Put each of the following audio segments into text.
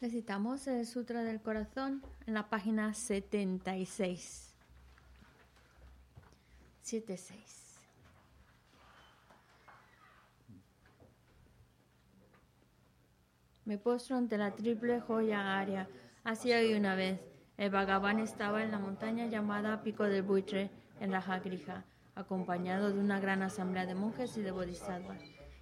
Recitamos el Sutra del Corazón en la página 76. 76. Me postro ante la triple joya aria. Así hoy una vez. El Bhagavan estaba en la montaña llamada Pico del Buitre, en Rajagrija, acompañado de una gran asamblea de monjes y de bodhisattvas.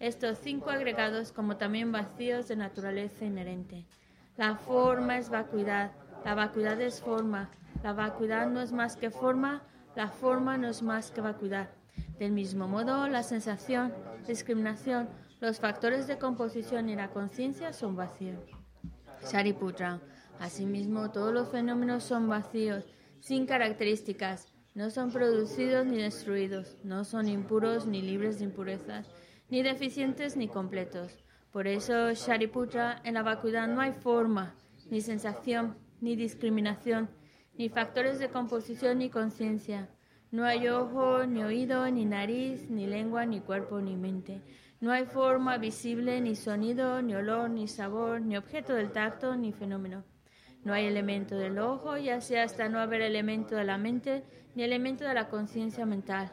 estos cinco agregados como también vacíos de naturaleza inherente. La forma es vacuidad, la vacuidad es forma, la vacuidad no es más que forma, la forma no es más que vacuidad. Del mismo modo, la sensación, discriminación, los factores de composición y la conciencia son vacíos. Shariputra. Asimismo, todos los fenómenos son vacíos, sin características, no son producidos ni destruidos, no son impuros ni libres de impurezas, ni deficientes ni completos. Por eso, Shariputra, en la vacuidad no hay forma, ni sensación, ni discriminación, ni factores de composición ni conciencia. No hay ojo, ni oído, ni nariz, ni lengua, ni cuerpo, ni mente. No hay forma visible, ni sonido, ni olor, ni sabor, ni objeto del tacto, ni fenómeno. No hay elemento del ojo, ya sea hasta no haber elemento de la mente, ni elemento de la conciencia mental.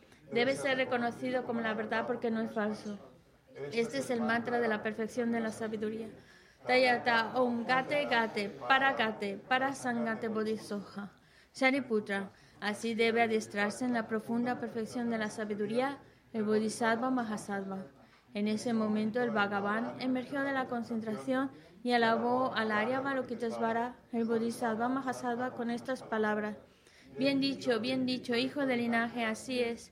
debe ser reconocido como la verdad porque no es falso. Este es el mantra de la perfección de la sabiduría. Tayata Om Gate Gate Para Gate Para Sangate Bodhisoja. Shariputra. Así debe adiestrarse en la profunda perfección de la sabiduría el Bodhisattva Mahasattva. En ese momento el Bhagavan emergió de la concentración y alabó al Arya Balokitesvara, el Bodhisattva Mahasattva, con estas palabras. Bien dicho, bien dicho, hijo del linaje, así es.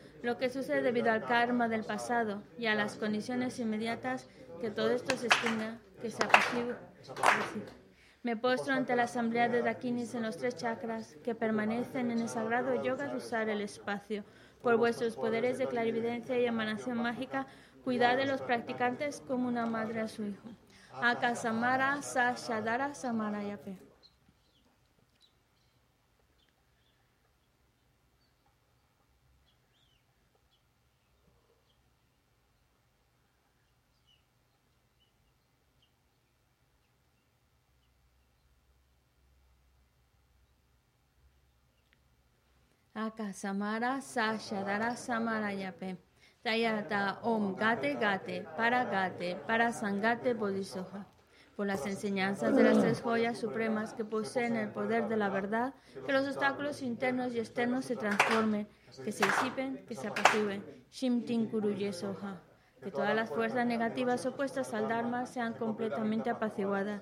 lo que sucede debido al karma del pasado y a las condiciones inmediatas, que todo esto se extinga, que se apacigue. Me postro ante la asamblea de Dakinis en los tres chakras que permanecen en el sagrado yoga de usar el espacio. Por vuestros poderes de clarividencia y emanación mágica, cuidad de los practicantes como una madre a su hijo. Akasamara Sashadara Samarayape. Akasamara Sashadara Samarayape. Tayata Om Gate Gate, Para Gate, Para Sangate Bodhisoja. Por las enseñanzas de las tres joyas supremas que poseen el poder de la verdad, que los obstáculos internos y externos se transformen, que se disipen, que se apaciguen. Shimtin Kuruye Soja. Que todas las fuerzas negativas opuestas al Dharma sean completamente apaciguadas.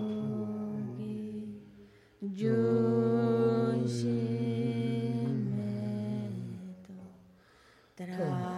bardu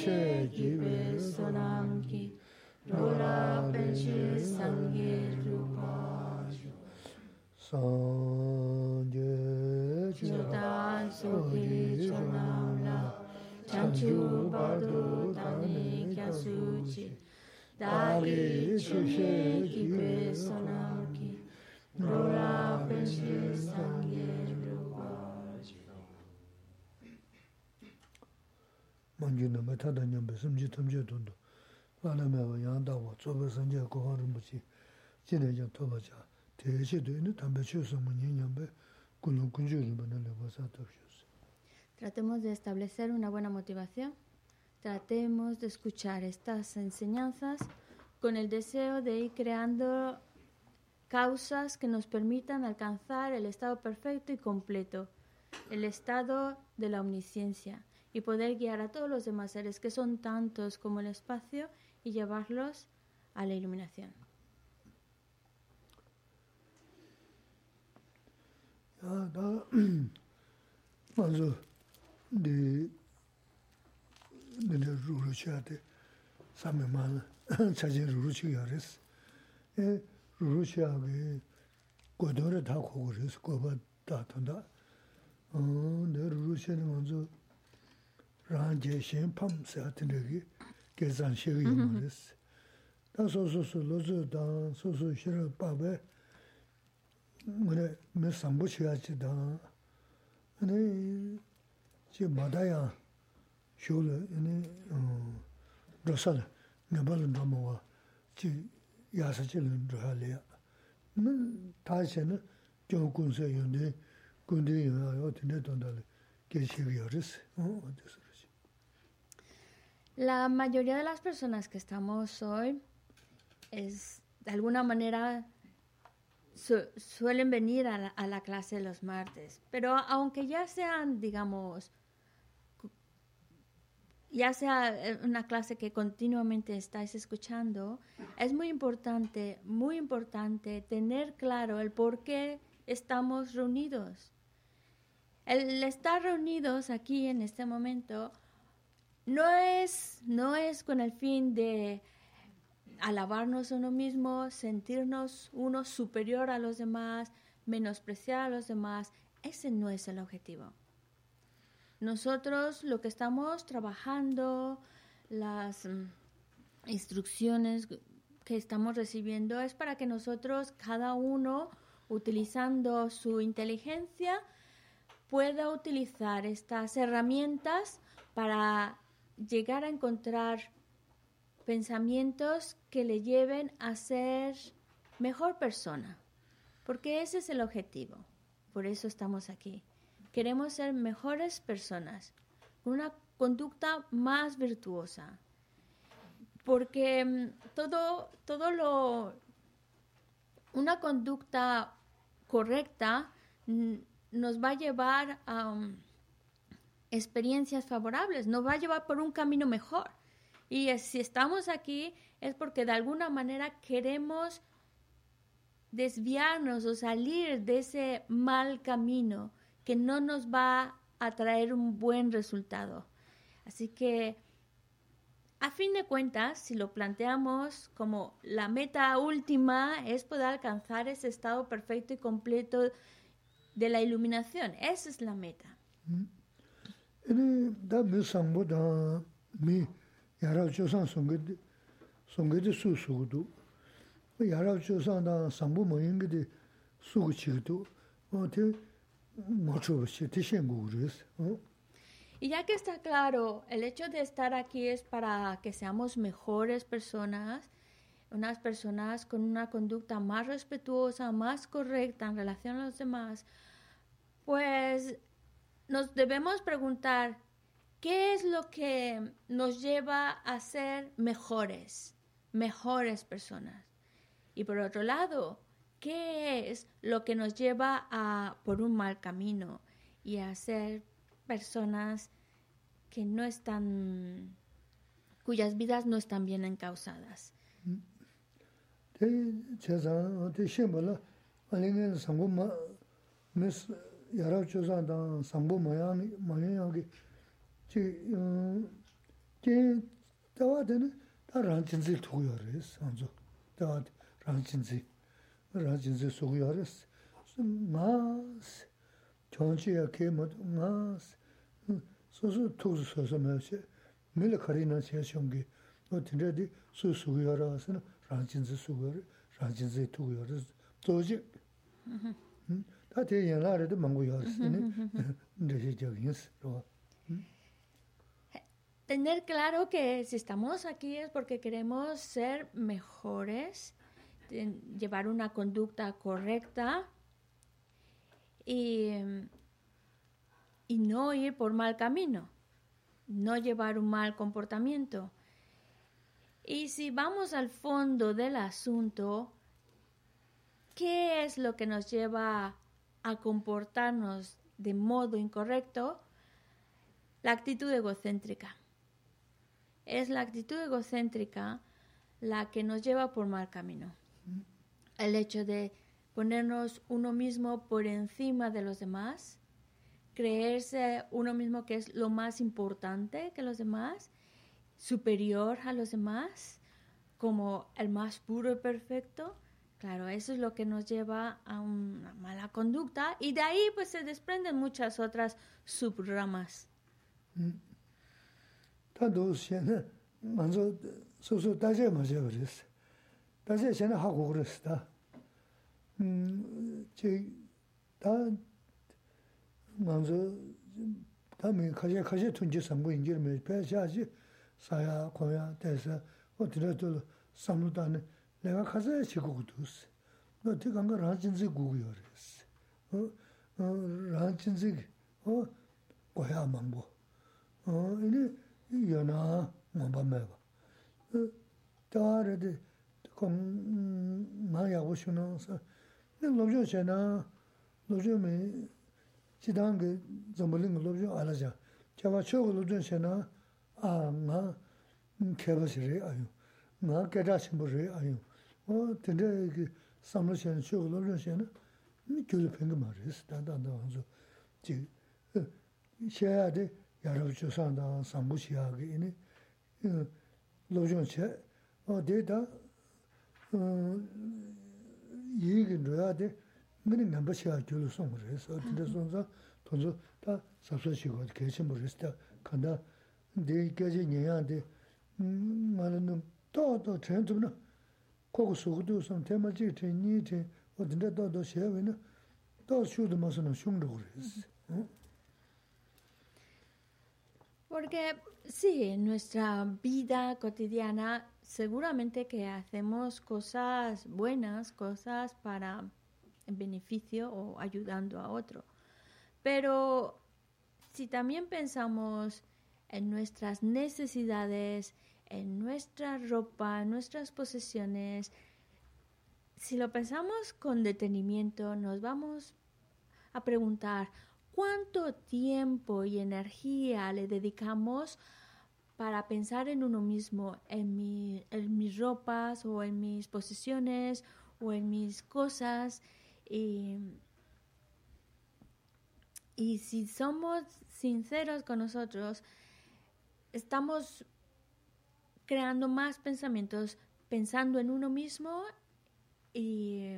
penche jive sonam penche sangye rupa sangye jodan sohi chonam chanchu badu tani kya suchi dali chushe jive sonam rola penche sangye Tratemos de establecer una buena motivación. Tratemos de escuchar estas enseñanzas con el deseo de ir creando causas que nos permitan alcanzar el estado perfecto y completo, el estado de la omnisciencia, y poder guiar a todos los demás seres que son tantos como el espacio y llevarlos a la iluminación. rāng jē shēng pām sā tīndē kī kē zāng shē kī yōng rēs. Tā sō sō sō lō sō dāng, sō sō shē rā bā bē, ngā rē mē sāmbō chī yā chī dāng, ngā rē chī mā dā yā shō lē, ngā rē rō sā lē, ngā bā lē ndā mō wā, chī yā sā chī lē rō hā lē yā. Mē tā shē nā, gyōng kūn sē yōng dē, kūn dē yōng yā yō tīndē tōndā lē, kē shē kī yō rēs, La mayoría de las personas que estamos hoy es de alguna manera su- suelen venir a la, a la clase los martes, pero aunque ya sean, digamos, ya sea eh, una clase que continuamente estáis escuchando, es muy importante, muy importante tener claro el por qué estamos reunidos. El estar reunidos aquí en este momento no es, no es con el fin de alabarnos a uno mismo, sentirnos uno superior a los demás, menospreciar a los demás. Ese no es el objetivo. Nosotros lo que estamos trabajando, las mm, instrucciones que estamos recibiendo es para que nosotros, cada uno, utilizando su inteligencia, pueda utilizar estas herramientas para llegar a encontrar pensamientos que le lleven a ser mejor persona, porque ese es el objetivo. Por eso estamos aquí. Queremos ser mejores personas, con una conducta más virtuosa, porque mm, todo, todo lo, una conducta correcta mm, nos va a llevar a um, experiencias favorables, nos va a llevar por un camino mejor. Y si estamos aquí es porque de alguna manera queremos desviarnos o salir de ese mal camino que no nos va a traer un buen resultado. Así que, a fin de cuentas, si lo planteamos como la meta última es poder alcanzar ese estado perfecto y completo de la iluminación. Esa es la meta. Res Y ya que está claro, el hecho de estar aquí es para que seamos mejores personas, unas personas con una conducta más respetuosa, más correcta en relación a los demás, pues nos debemos preguntar, ¿qué es lo que nos lleva a ser mejores, mejores personas? Y por otro lado, qué es lo que nos lleva a por un mal camino y a ser personas que no están, cuyas vidas no están bien encausadas. yara chosan dan sambo mayami, mayanyangi, chi, chi, tawa tani, ta rangchinzi tukuyo res, anzo, tawa rangchinzi, rangchinzi sukuyo res, ngaas, chonchi ya ke mato, ngaas, susu tuksu susu mayo che, mili kari na che shongi, no tindra di su sukuyo res, rangchinzi sukuyo res, rangchinzi tukuyo res, zoji, mm-hmm. hmm? Tener claro que si estamos aquí es porque queremos ser mejores, llevar una conducta correcta y, y no ir por mal camino, no llevar un mal comportamiento. Y si vamos al fondo del asunto, ¿qué es lo que nos lleva a comportarnos de modo incorrecto? La actitud egocéntrica. Es la actitud egocéntrica la que nos lleva por mal camino el hecho de ponernos uno mismo por encima de los demás, creerse uno mismo que es lo más importante que los demás, superior a los demás, como el más puro y perfecto. Claro, eso es lo que nos lleva a una mala conducta y de ahí pues se desprenden muchas otras subramas. 제 다 먼저 다음에 가시 가시 tun지 상부 인지를 배셔야지 사야 고야 돼서 어디라도 삼루다는 내가 가서 지고도 있어. 너 대간 거 라진지 구구요 그랬어. 어? 어 라진지 어 고야 망보. 어 이제 연아 뭐 봐봐. 어 다르데 공 마야 오시노서 lobzho xe na, lobzho me, jidang ge zambuling lobzho ala ja. Chaba chogo lobzho xe na, a nga keba xe re ayo, nga gada shimbo re ayo. O tende ge samlo xe na, chogo lobzho xe na, mi gyulu penga ma re si, dan dan dan wanzo. Ji, xe ya de, yarab cho san dan sambu xe ya ge, ini, lobzho xe, o de da, 이게 뭐야데 근데 넘버 시가 줄을 송 그래서 근데 sonza 돈도 다 sabsachigo 계신 모르겠다 간다 내 깨지 녀야데 음 말은 또또 전투는 Porque sí, en nuestra vida cotidiana seguramente que hacemos cosas buenas, cosas para beneficio o ayudando a otro. Pero si también pensamos en nuestras necesidades, en nuestra ropa, en nuestras posesiones, si lo pensamos con detenimiento, nos vamos a preguntar cuánto tiempo y energía le dedicamos para pensar en uno mismo, en, en mis ropas o en mis posesiones o en mis cosas. Y si somos sinceros con nosotros, estamos creando más pensamientos pensando en uno mismo y,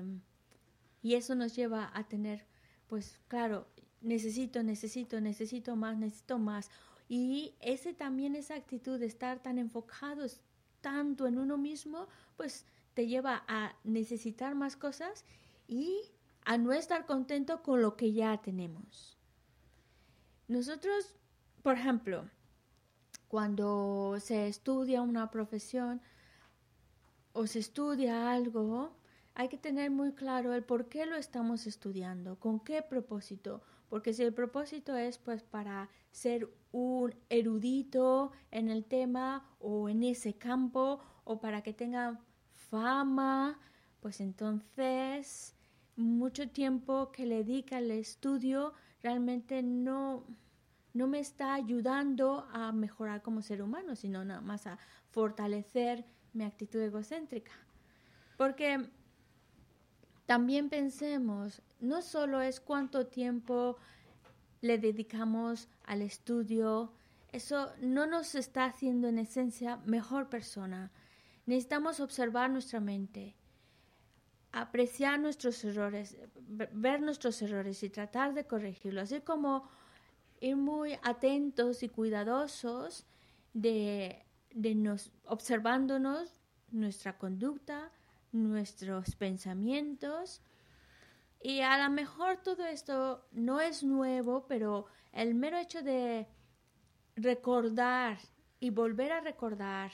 y eso nos lleva a tener, pues claro, necesito, necesito, necesito más, necesito más y ese también, esa actitud de estar tan enfocados tanto en uno mismo, pues te lleva a necesitar más cosas y a no estar contento con lo que ya tenemos. Nosotros, por ejemplo, cuando se estudia una profesión o se estudia algo, hay que tener muy claro el por qué lo estamos estudiando, con qué propósito, porque si el propósito es pues para ser un erudito en el tema o en ese campo o para que tenga fama, pues entonces mucho tiempo que le dedica al estudio realmente no, no me está ayudando a mejorar como ser humano, sino nada más a fortalecer mi actitud egocéntrica. Porque también pensemos, no solo es cuánto tiempo le dedicamos al estudio, eso no nos está haciendo en esencia mejor persona. Necesitamos observar nuestra mente, apreciar nuestros errores, ver nuestros errores y tratar de corregirlos, así como ir muy atentos y cuidadosos de, de nos, observándonos nuestra conducta, nuestros pensamientos. Y a lo mejor todo esto no es nuevo, pero el mero hecho de recordar y volver a recordar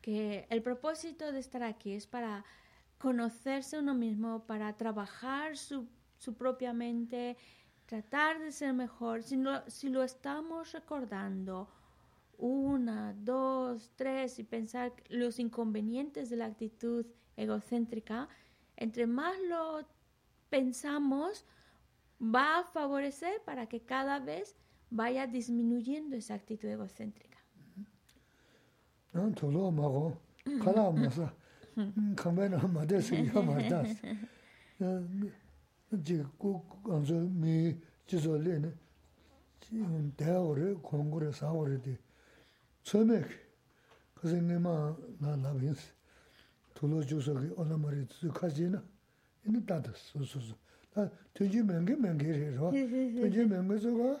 que el propósito de estar aquí es para conocerse uno mismo, para trabajar su, su propia mente, tratar de ser mejor. Si, si lo estamos recordando una, dos, tres y pensar los inconvenientes de la actitud egocéntrica, entre más lo pensamos, va a favorecer para que cada vez vaya disminuyendo esa actitud egocéntrica. ji ku anzo mi jizo le ne daya ore, kongo re, saa ore de tsumek kasi nge ma na nabins tulo juzo ki ona mari tsu kaji na ini tata su su su ta tuji menge menge re rwa tuji menge zo ka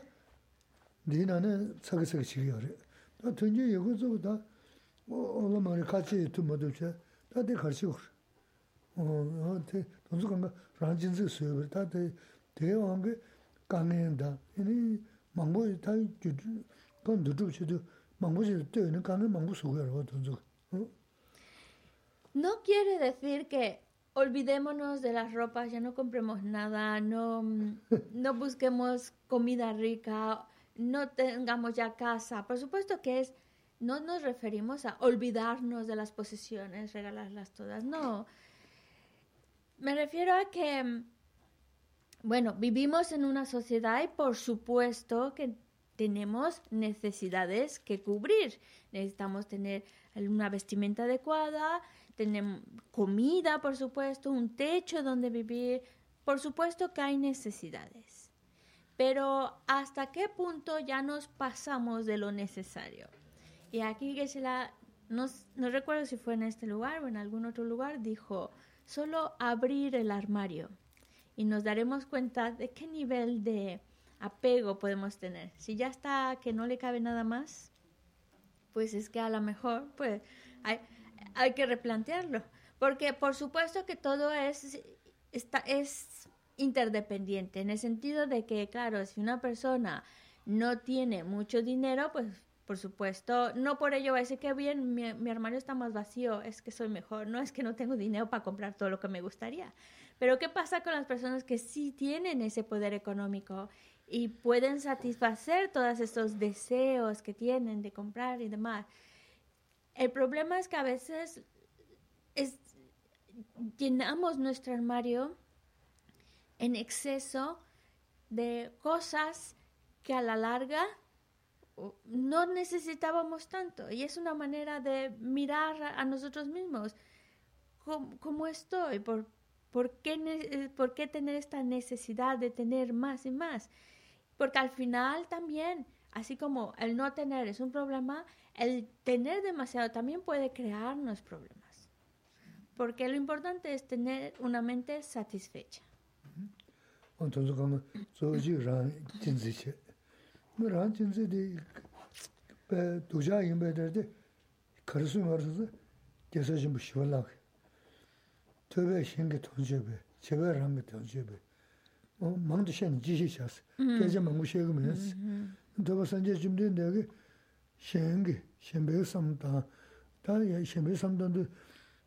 di na ne tsaki tsaki chigi ore ta tuji yego zo ta ona mari kachi tu madu che ta de karchi ore 돈서 간가 란진스 수업을 다들 대왕 게 강행다. 이니 망고 다 주주 건 누르지도 망고지 되는 강은 망고 수고야 돈서. 어? No quiere decir que olvidémonos de las ropas, ya no compremos nada, no, no busquemos comida rica, no tengamos ya casa. Por supuesto que es, no nos referimos a olvidarnos de las posesiones, regalarlas todas, no. Me refiero a que, bueno, vivimos en una sociedad y por supuesto que tenemos necesidades que cubrir. Necesitamos tener una vestimenta adecuada, tener comida, por supuesto, un techo donde vivir. Por supuesto que hay necesidades pero hasta qué punto ya nos pasamos de lo necesario. Y aquí que se la, no, no recuerdo si fue en este lugar o en algún otro lugar, dijo, solo abrir el armario y nos daremos cuenta de qué nivel de apego podemos tener. Si ya está que no le cabe nada más, pues es que a lo mejor pues hay, hay que replantearlo. Porque por supuesto que todo es, está, es interdependiente, en el sentido de que, claro, si una persona no tiene mucho dinero, pues por supuesto, no por ello va a decir que bien, mi, armario está más vacío, es que soy mejor, no es que no tengo dinero para comprar todo lo que me gustaría. Pero ¿qué pasa con las personas que sí tienen ese poder económico y pueden satisfacer todos estos deseos que tienen de comprar y demás? El problema es que a veces es, llenamos nuestro armario en exceso de cosas que a la larga no necesitábamos tanto. Y es una manera de mirar a nosotros mismos. ¿Cómo, estoy? ¿Por, por, qué, eh, ¿Por qué tener esta necesidad de tener más y más? Porque al final también, así como el no tener es un problema, el tener demasiado también puede crearnos problemas. Porque lo importante es tener una mente satisfecha. mē rāng jīmsē dī dōjā yīmbē dār dī kārīsū ngārīsū dī gyāsā jīmbu shivā lāk tōbē shēngi tōngchē bē, chēbē rāngi tōngchē bē māng dī shēngi jīshī chās, gyāchā māngu shēgu mē sī tōbā sāngyā jīmdī ndā gī shēngi, shēmbē samdā dā shēmbē samdā dī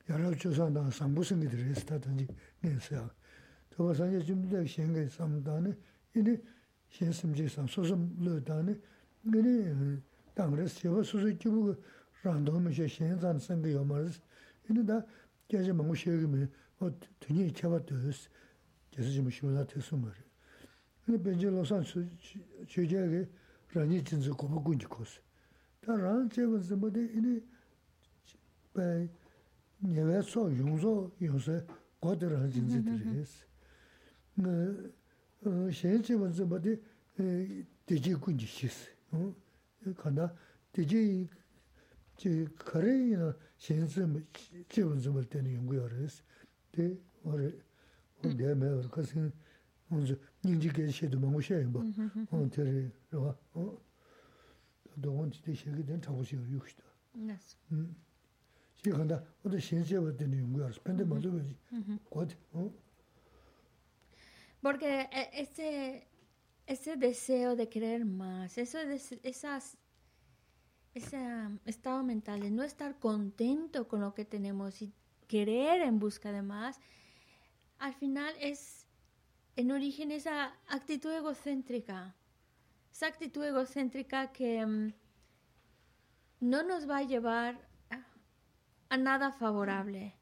yārāb chūsā dā sāmbū sāngi dī rēs tā tāngi ngē sā tōbā sāngyā jīmdī dā shēngi samdā nī xie simjie san susum lu dani, gani dangres xeba susu kibu rando mi xie xien zan sangi yomaris, ini da gyaji mangu xie gimi o tunyi cheba tuyus, gyasi jimu shimla tesu mari. Ini benji losan chujia ge ranyi jinzi kubu gunji kosi. Da rang cheba zimba de ini bay nyewe so yungso yungse godi rang jinzi diris. shen chewa zeba de deje kunji shis. Kanda deje kare ina shen chewa zeba teni yungu yares. De wari, de me wari kasi onzu nyingji ge shedu mangu shayinba. On teri rwa, dogon chi de shegi den chabu shiyo yukshita. Shi kanda oda shen chewa teni yungu yares. Pende mazu wari, kwa porque ese ese deseo de querer más eso de esas ese estado mental de no estar contento con lo que tenemos y querer en busca de más, al final es en origen esa actitud egocéntrica, esa actitud egocéntrica que mm, no nos va a llevar a, nada favorable.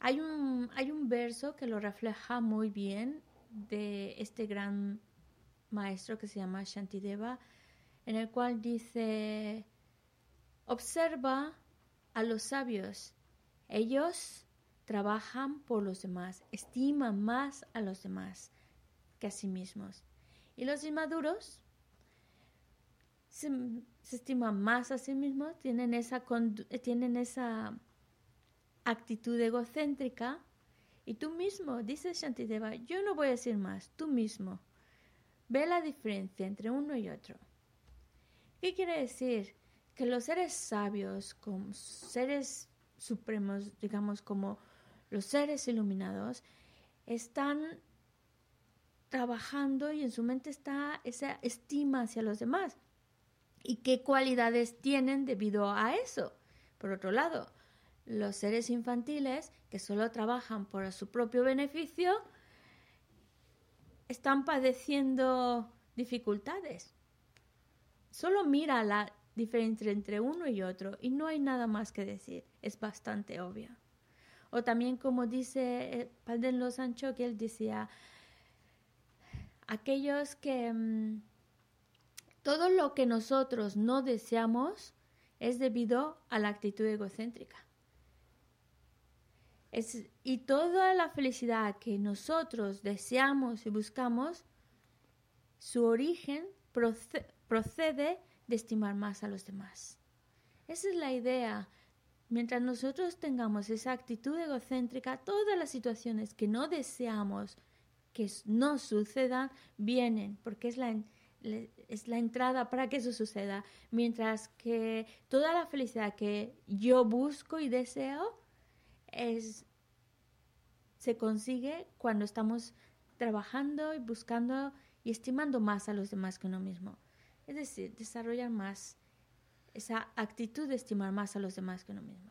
Hay un, hay un verso que lo refleja muy bien de este gran maestro que se llama Shantideva, en el cual dice, Observa a los sabios. Ellos trabajan por los demás, estiman más a los demás que a sí mismos. Y los inmaduros se, estiman más a sí mismos, tienen esa, tienen esa actitud egocéntrica. Y tú mismo, dice Shantideva, yo no voy a decir más, tú mismo. Ve la diferencia entre uno y otro. ¿Qué quiere decir? que los seres sabios, como seres supremos, digamos como los seres iluminados, están trabajando y en su mente está esa estima hacia los demás. ¿Y qué cualidades tienen debido a eso? Por otro lado, los seres infantiles que solo trabajan por su propio beneficio están padeciendo dificultades. Solo mira la diferencia entre uno y otro y no hay nada más que decir, es bastante obvio. O también como dice eh, Padre Los Sancho, que él decía, aquellos que mm, todo lo que nosotros no deseamos es debido a la actitud egocéntrica. Y toda la felicidad que nosotros deseamos y buscamos, su origen procede de estimar más a los demás. Esa es la idea. Mientras nosotros tengamos esa actitud egocéntrica, todas las situaciones que no deseamos que no sucedan, vienen, porque es la, es la entrada para que eso suceda. Mientras que toda la felicidad que yo busco y deseo es, se consigue cuando estamos trabajando y buscando y estimando más a los demás que uno mismo. Es decir, desarrollar más esa actitud de estimar más a los demás que uno mismo.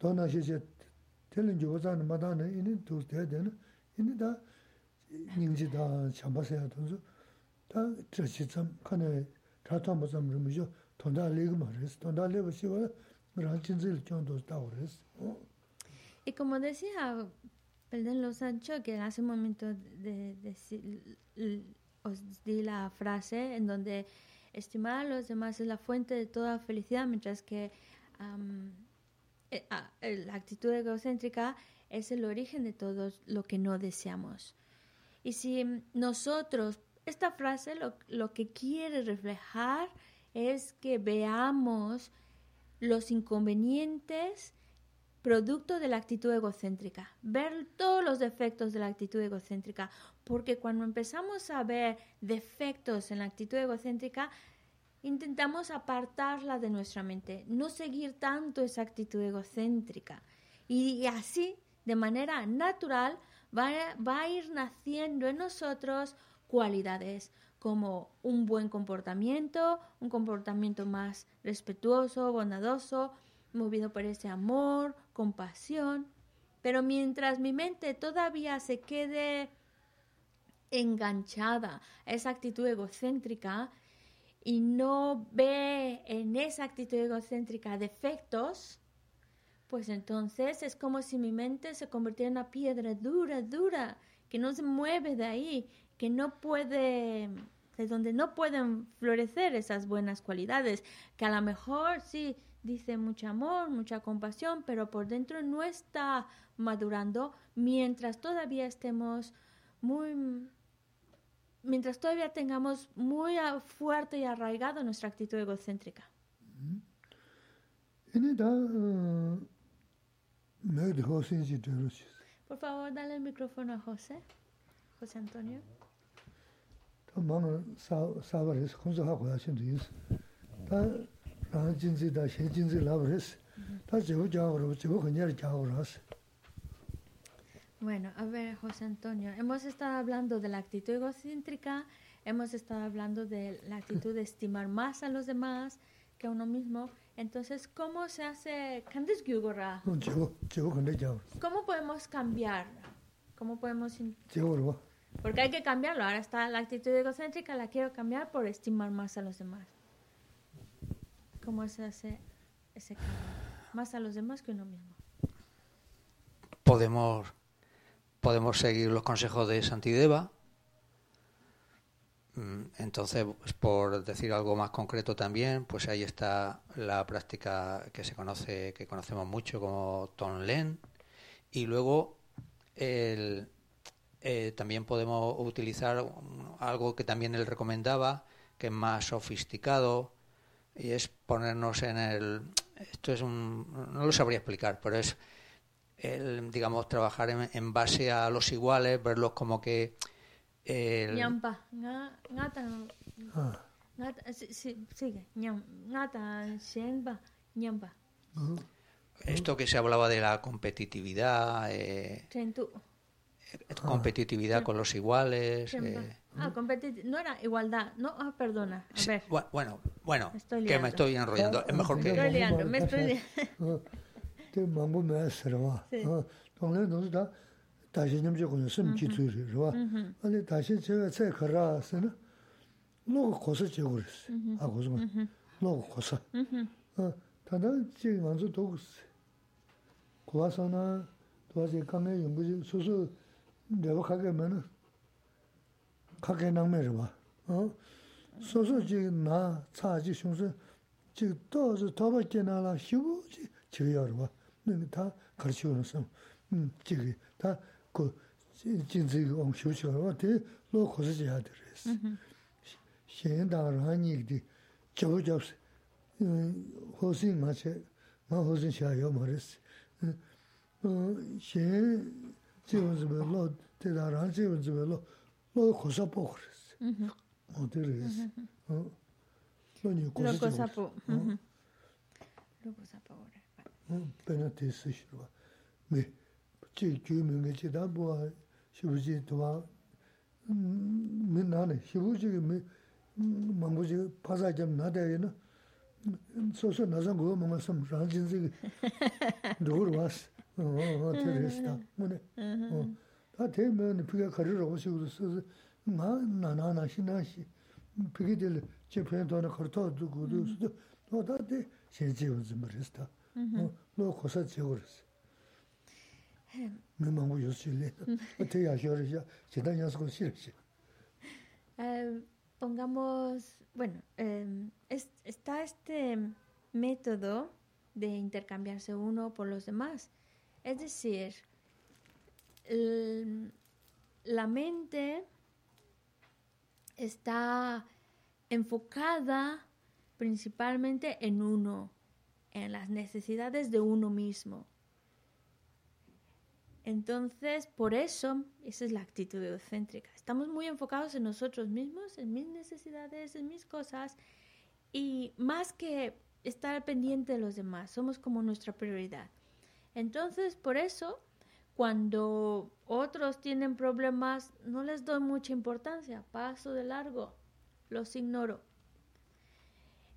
Jinzi de peti, dona shiche, telin juwa zani madana, ene dur de dena, ene da nyingji da chambas ya donzo, ta trachi tsam, kane tatomba tsam rimujo, tonda legima res, tonda leba shiwara, Y como decía Perdón Los Sancho, que hace un momento de, os di la frase en donde estimar a los demás es la fuente de toda felicidad, mientras que eh, la actitud egocéntrica es el origen de todo lo que no deseamos. Y si nosotros, esta frase lo, lo que quiere reflejar es que veamos los inconvenientes producto de la actitud egocéntrica, ver todos los defectos de la actitud egocéntrica, porque cuando empezamos a ver defectos en la actitud egocéntrica, intentamos apartarla de nuestra mente, no seguir tanto esa actitud egocéntrica. Y, así, de manera natural, va, va a ir naciendo en nosotros cualidades como un buen comportamiento, un comportamiento más respetuoso, bondadoso, movido por ese amor, compasión. Pero mientras mi mente todavía se quede enganchada a esa actitud egocéntrica y no ve en esa actitud egocéntrica defectos, pues entonces es como si mi mente se convirtiera en una piedra dura, dura, que no se mueve de ahí, que no puede, de donde no pueden florecer esas buenas cualidades, que a lo mejor sí dice mucho amor, mucha compasión, pero por dentro no está madurando mientras todavía estemos muy mientras todavía tengamos muy fuerte y arraigado nuestra actitud egocéntrica. Por favor, dale el micrófono a José. José Antonio. Bueno, a ver, José Antonio, hemos estado hablando de la actitud egocéntrica, hemos estado hablando de la actitud de estimar más a los demás que a uno mismo. Entonces, ¿cómo se hace? ¿Cómo podemos cambiar? ¿Cómo podemos.? Porque hay que cambiarlo. Ahora está la actitud egocéntrica, la quiero cambiar por estimar más a los demás. ¿Cómo se hace ese cambio? Más a los demás que uno mismo. Podemos, podemos seguir los consejos de Santideva. Mm, entonces, pues, por decir algo más concreto también, pues ahí está la práctica que se conoce, que conocemos mucho como Tonlen. Y luego el, eh, también podemos utilizar algo que también él recomendaba, que es más sofisticado, y es ponernos en el esto es un no lo sabría explicar pero es el digamos trabajar en, base a los iguales verlos como que el... ñampa ngata ah. ngata sigue ngata ñampa esto que se hablaba de la competitividad eh, competitividad con los iguales eh, Ah, no era igualdad. No, ah, perdona. A ver. Bueno, bueno, que me estoy enrollando. Es mejor que. Estoy liando, me estoy liando. 그 망고 매스러와. 동네 동다 다시 좀 주고 좀 기투리 좋아 아니 다시 제가 제 걸어서는 로고 고서 제고 아 고서만 로고 고서 어 다다 지금 먼저 도고 고아서나 도와서 강에 연구 수수 내가 가게 하면은 가게 남매를 봐 어? 소소 지나 차지 슝스 지 도즈 도밖에 나라 휴지 지여로 봐 다 가르치고 나서 음 저기 다그 진지 온 쇼쇼로 돼 로코스 해야 되레스 신다를 하니기 저거 접스 호신 마체 마 호신 샤요 머레스 어.제 지원즈벨로 대다란 지원즈벨로 로코스 포크스 어.디레스 어? 로코스 포 로코스 포 pēnā tē sī shirwa. Mē, chī kī mē ngē chī tā buwā shivu chī tuwā, mē nā nē, shivu chī kī mē māngbō chī pāsā kiam nā tā yī na, sō sō nā sā guwa mā ngā sām rāng chīn sī kī dhūr wā sī, tē rē sī tā, mō nē. Tā tē mē nē pī kā khari rā wā sī wā sī sī, ngā nā nā nā shī nā shī, pī kī tē lē chī pēn tō nā khari tō dhū gu dhū sī tā, tō tā tē shē chī wā sī mā rē sī tā. 너 고사 지어버렸어 me mango yo chile te ya yo ya se da ya con silence eh pongamos bueno eh, es, está este método de intercambiarse uno por los demás es decir la mente está enfocada principalmente en uno, en las necesidades de uno mismo. Entonces, por eso, esa es la actitud egocéntrica. Estamos muy enfocados en nosotros mismos, en mis necesidades, en mis cosas, y más que estar pendiente de los demás, somos como nuestra prioridad. Entonces, por eso, cuando otros tienen problemas, no les doy mucha importancia, paso de largo, los ignoro.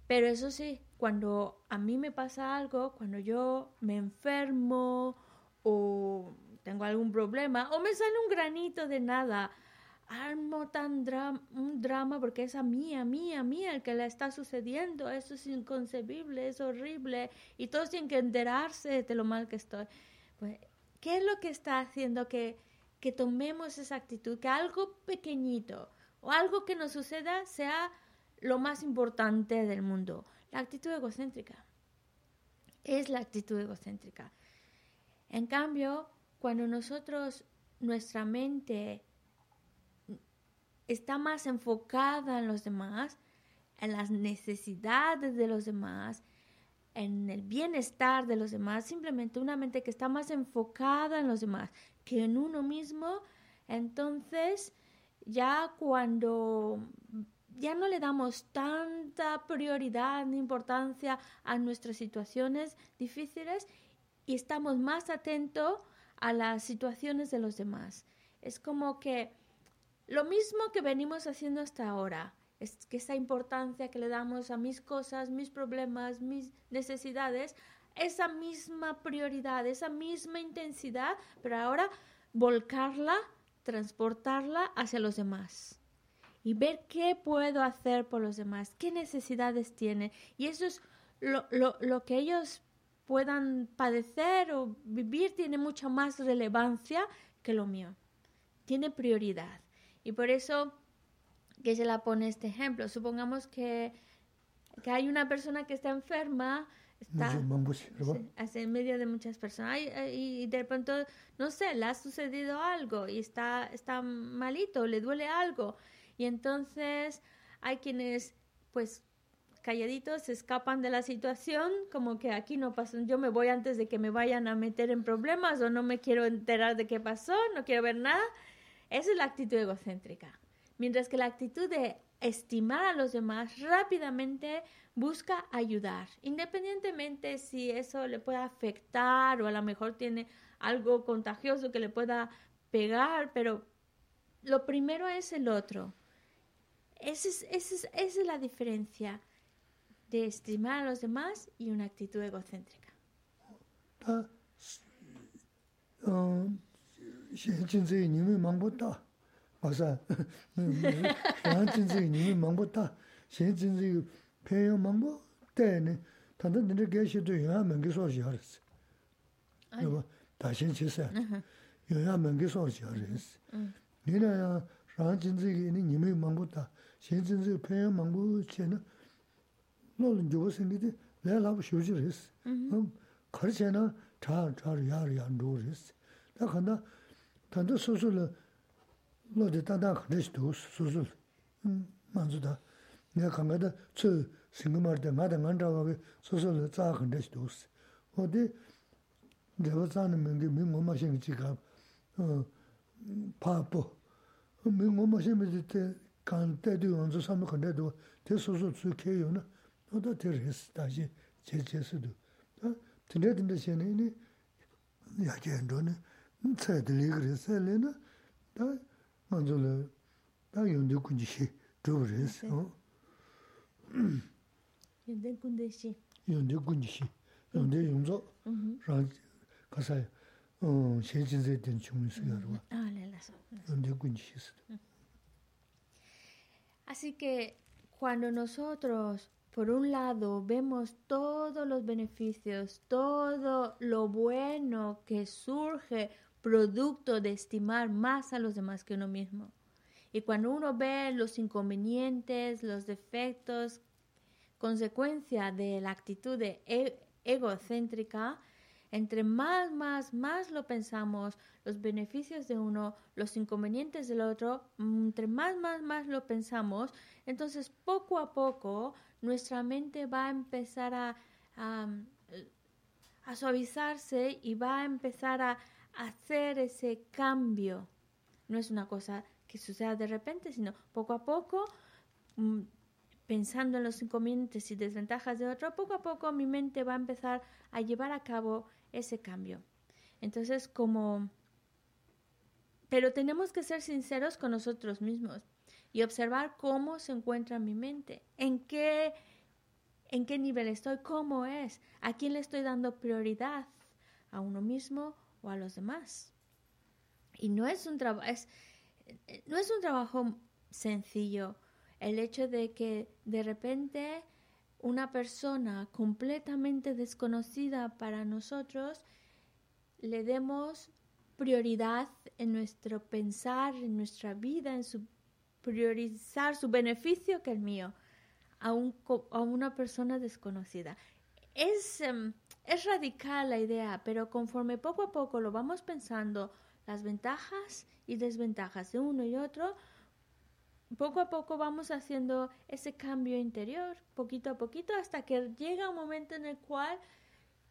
Pero eso sí, cuando a mí me pasa algo, cuando yo me enfermo o tengo algún problema o me sale un granito de nada, armo tan un drama porque es a mí, a mí, a mí el que le está sucediendo, eso es inconcebible, es horrible y todos tienen que enterarse de lo mal que estoy. Pues, ¿qué es lo que está haciendo que, que tomemos esa actitud, que algo pequeñito o algo que nos suceda sea lo más importante del mundo? La actitud egocéntrica. Es la actitud egocéntrica. En cambio, cuando nosotros, nuestra mente está más enfocada en los demás, en las necesidades de los demás, en el bienestar de los demás, simplemente una mente que está más enfocada en los demás que en uno mismo, entonces ya cuando ya no le damos tanta prioridad ni importancia a nuestras situaciones difíciles y estamos más atentos a las situaciones de los demás. Es como que lo mismo que venimos haciendo hasta ahora, es que esa importancia que le damos a mis cosas, mis problemas, mis necesidades, esa misma prioridad, esa misma intensidad, pero ahora volcarla, transportarla hacia los demás y ver qué puedo hacer por los demás, qué necesidades tienen. Y eso es lo, lo, lo que ellos puedan padecer o vivir tiene mucha más relevancia que lo mío. Tiene prioridad. Y por eso que se la pone este ejemplo. Supongamos que, que hay una persona que está enferma, está en medio de muchas personas y, de pronto, no sé, le ha sucedido algo y está, está malito, le duele algo. Y entonces hay quienes pues calladitos, se escapan de la situación, como que aquí no pasa, yo me voy antes de que me vayan a meter en problemas o no me quiero enterar de qué pasó, no quiero ver nada. Esa es la actitud egocéntrica. Mientras que la actitud de estimar a los demás rápidamente busca ayudar, independientemente si eso le pueda afectar o a lo mejor tiene algo contagioso que le pueda pegar, pero lo primero es el otro. Esa es, esa es, esa es la diferencia de estimar a los demás y una actitud egocéntrica. shenzinzi peya mangbo che na lolo nyogo sengi di laya labu shioji res. Mm-hmm. Kari che na char char yar yar nyo res. Da kanda tanda susu la lo di tanda kanda shi do susu mm, manzu da. Nga kanga da tsu singa mara da nga da nga ndrawa we susu la tsa kanda shi do si. O di dewa tsa na mingi mi ngoma shengi chi ka pa po. Mi ngoma shengi di te shēngi dī tē kān tē dī yōng tsū sāmi khanda dō tē sūsū tsū kē yō na 너도 들으스 다시 제제스도 다 드네든데 셴이니 야겐도네 차들이 그랬어요 다 먼저는 다 연대 군지시 도브레스 어 연대 군지시 연대 군지시 연대 용조 랑 가서 어 세진세 된 중문수야로 아 레라서 연대 군지시 Así que cuando nosotros por un lado, vemos todos los beneficios, todo lo bueno que surge producto de estimar más a los demás que uno mismo. Y cuando uno ve los inconvenientes, los defectos, consecuencia de la actitud e-, egocéntrica, entre más, más, más lo pensamos, los beneficios de uno, los inconvenientes del otro, entre más, más, más lo pensamos, entonces poco a poco nuestra mente va a empezar a, a, suavizarse y va a empezar a, hacer ese cambio. No es una cosa que suceda de repente, sino poco a poco, mm, pensando en los inconvenientes y desventajas de otro, poco a poco mi mente va a empezar a llevar a cabo ese cambio. Entonces, como... Pero tenemos que ser sinceros con nosotros mismos y observar cómo se encuentra mi mente, en qué, en qué nivel estoy, cómo es, a quién le estoy dando prioridad, a uno mismo o a los demás. Y no es un no es un trabajo sencillo el hecho de que de repente una persona completamente desconocida para nosotros le demos prioridad en nuestro pensar, en nuestra vida, en priorizar su beneficio que el mío a una persona desconocida. Es, em, es radical la idea, pero conforme poco a poco lo vamos pensando, las ventajas y desventajas de uno y otro, poco a poco vamos haciendo ese cambio interior, poquito a poquito, hasta que llega un momento en el cual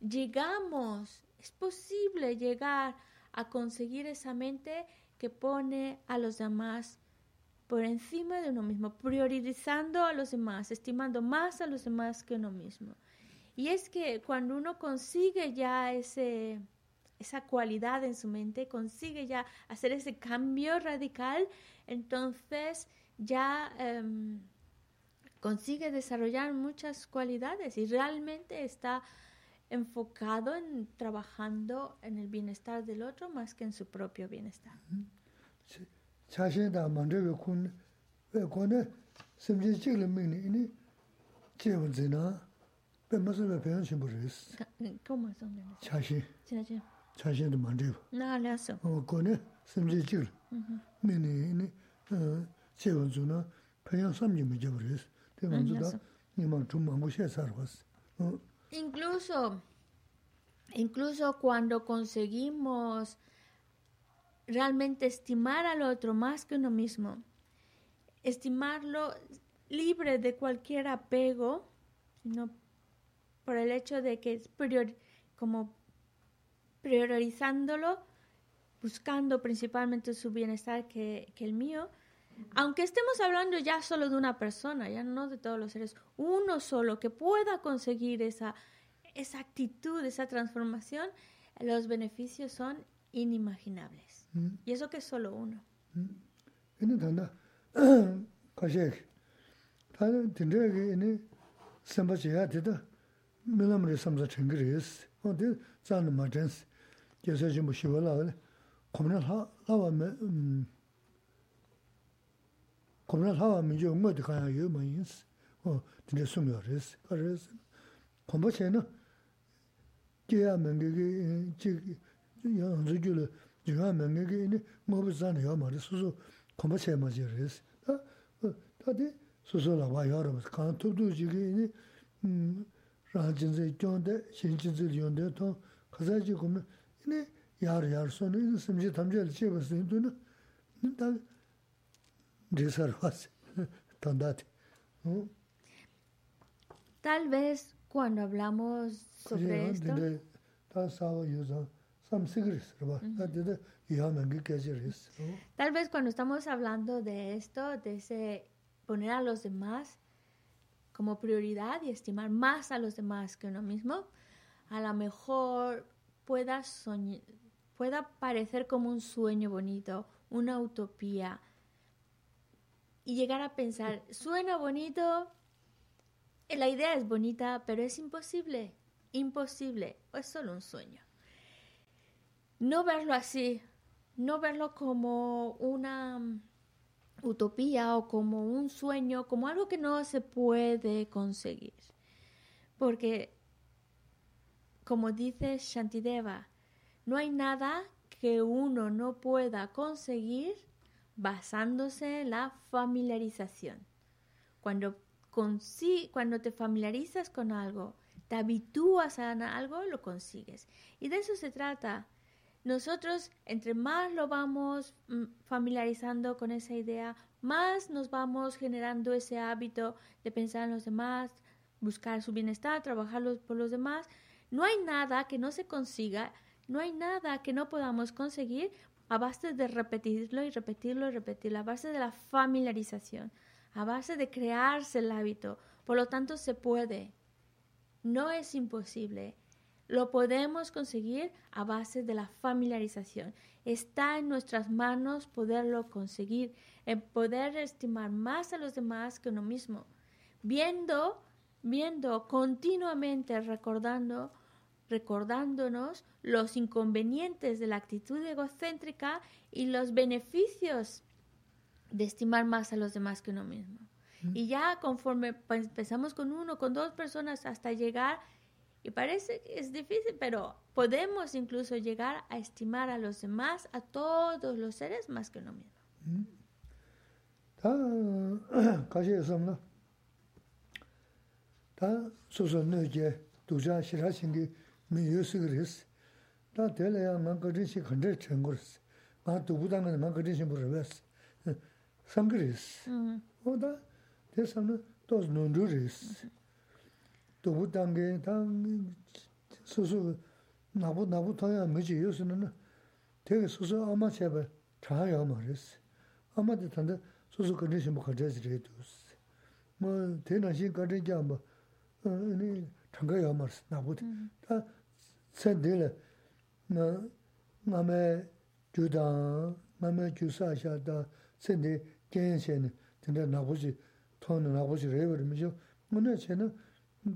llegamos, es posible llegar a conseguir esa mente que pone a los demás por encima de uno mismo, priorizando a los demás, estimando más a los demás que uno mismo. Y es que cuando uno consigue ya ese, esa cualidad en su mente, consigue ya hacer ese cambio radical, entonces ya em, consigue desarrollar muchas cualidades y realmente está enfocado en trabajando en el bienestar del otro más que en su propio bienestar. ¿Cómo es ¿Cómo na incluso incluso cuando conseguimos realmente estimar al otro más que uno mismo estimarlo libre de cualquier apego no por el hecho de que es como priorizándolo buscando principalmente su bienestar que, que el mío aunque estemos hablando ya solo de una persona, ya no de todos los seres, uno solo que pueda conseguir esa, esa actitud, esa transformación, los beneficios son inimaginables. Y eso que es solo uno. 겁나 사와 민주 응모도 가야 요 뭐인스 어 근데 숨여레스 그래서 공부체는 제야 맹게 지 연주줄 제가 맹게 이제 뭐부산 요 말이 수수 공부체 맞이레스 다 다디 수수라 와 여러분 간투도 지기 음 라진제 존데 신진제 존데 또 가자지 고면 이네 야르 야르 손에 심지 담제 제버스 인도는 다 Tal vez cuando hablamos sobre esto... Tal vez cuando estamos hablando de esto, de ese poner a los demás como prioridad y estimar más a los demás que uno mismo, a lo mejor pueda, pueda parecer como un sueño bonito, una utopía, y llegar a pensar, suena bonito, la idea es bonita, pero es imposible, imposible, es solo un sueño no verlo así, no verlo como una mm, utopía o como un sueño, como algo que no se puede conseguir. Porque, como dice Shantideva, no hay nada que uno no pueda conseguir basándose en la familiarización. Cuando, cuando te familiarizas con algo, te habitúas a algo, lo consigues. Y de eso se trata nosotros, entre más lo vamos mm, familiarizando con esa idea, más nos vamos generando ese hábito de pensar en los demás, buscar su bienestar, trabajar por los demás. No hay nada que no se consiga No hay nada que no podamos conseguir a base de repetirlo y repetirlo y repetirlo, a base de la familiarización, a base de crearse el hábito. Por lo tanto, se puede. No es imposible. Lo podemos conseguir a base de la familiarización. Está en nuestras manos poderlo conseguir, en poder estimar más a los demás que uno mismo, viendo, viendo continuamente, recordando, recordándonos los inconvenientes de la actitud egocéntrica y los beneficios de estimar más a los demás que uno mismo. Y ya conforme pues, empezamos con uno, con dos personas, hasta llegar, y parece que es difícil, pero podemos incluso llegar a estimar a los demás, a todos los seres, más que uno mismo. 대 mē yōsī kī rīs. Tā tēlē yā mā kā rīshī khandē chēng kū rīs. Mā tūpū tā ngā mā kā rīshī mū rī wēs. Sāng kī rīs. Mm-hmm. O tā tē sāng nā tōs nōn rū rīs. Tūpū tā ngē tā sū sū nāpū nāpū tā yā mē chī yōsī nā nā tē kī sū sū āmā chē bā chā yā mā rīs. Āmā tē tā ndā sū sū kā rīshī mū kā rīs rī tūs. Mā tē nā shī kā rī kia mā tāngā yā mā rīs nāpū mm-hmm. tā tsendila ngame judan, ngame jusa shada, tsendi gen shene, tenda nabuzi, tona nabuzi rewar misho, muna shene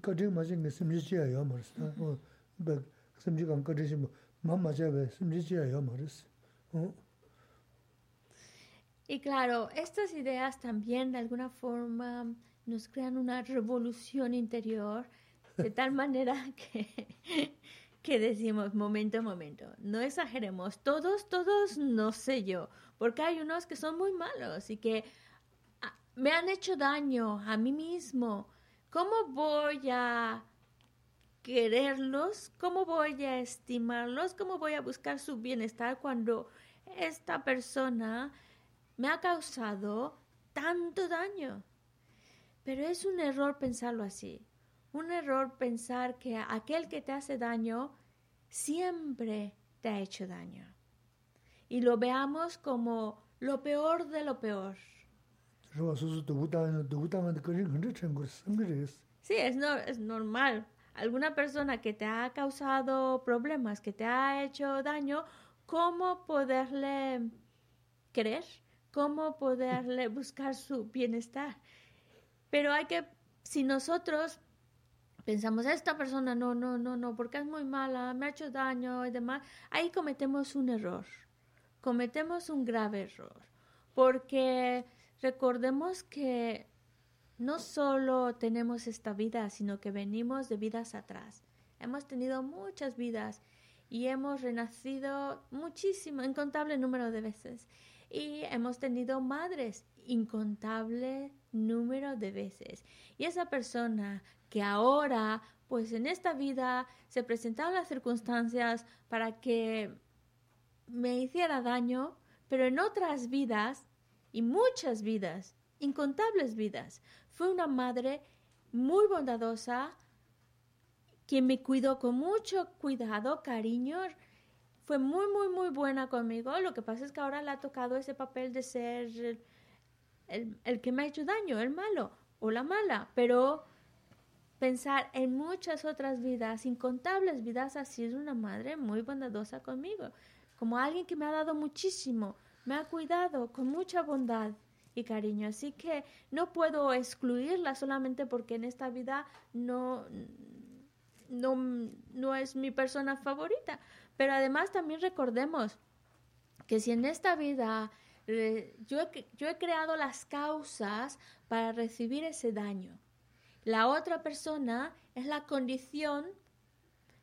kati machi nga simji chiya yo maris, simji kan kati shimbo, mamma chaya simji chiya yo maris. Y claro, estas ideas también de alguna forma nos crean una revolución interior, de tal manera que que decimos, momento, momento, no exageremos, todos, todos, no sé yo, porque hay unos que son muy malos y que me han hecho daño a mí mismo. ¿Cómo voy a quererlos? ¿Cómo voy a estimarlos? ¿Cómo voy a buscar su bienestar cuando esta persona me ha causado tanto daño? Pero es un error pensarlo así. Un error pensar que aquel que te hace daño siempre te ha hecho daño. Y lo veamos como lo peor de lo peor. Sí, es, no, es normal. Alguna persona que te ha causado problemas, que te ha hecho daño, ¿cómo poderle creer? ¿Cómo poderle buscar su bienestar? Pero hay que, si nosotros pensamos, esta persona no, no, no, no, porque es muy mala, me ha hecho daño y demás, ahí cometemos un error. Cometemos un grave error. Porque Recordemos que no solo tenemos esta vida, sino que venimos de vidas atrás. Hemos tenido muchas vidas y hemos renacido muchísimo, incontable número de veces. Y hemos tenido madres, incontable número de veces. Y esa persona que ahora, pues en esta vida, se presentaron las circunstancias para que me hiciera daño, pero en otras vidas y muchas vidas, incontables vidas. Fue una madre muy bondadosa, quien me cuidó con mucho cuidado, cariño. Fue muy, muy, muy buena conmigo. Lo que pasa es que ahora le ha tocado ese papel de ser el, el que me ha hecho daño, el malo o la mala. Pero pensar en muchas otras vidas, incontables vidas, ha sido una madre muy bondadosa conmigo. Como alguien que me ha dado muchísimo me ha cuidado con mucha bondad y cariño. Así que no puedo excluirla solamente porque en esta vida no, no, no es mi persona favorita. Pero además también recordemos que si en esta vida eh, yo, he, yo he creado las causas para recibir ese daño, la otra persona es la condición,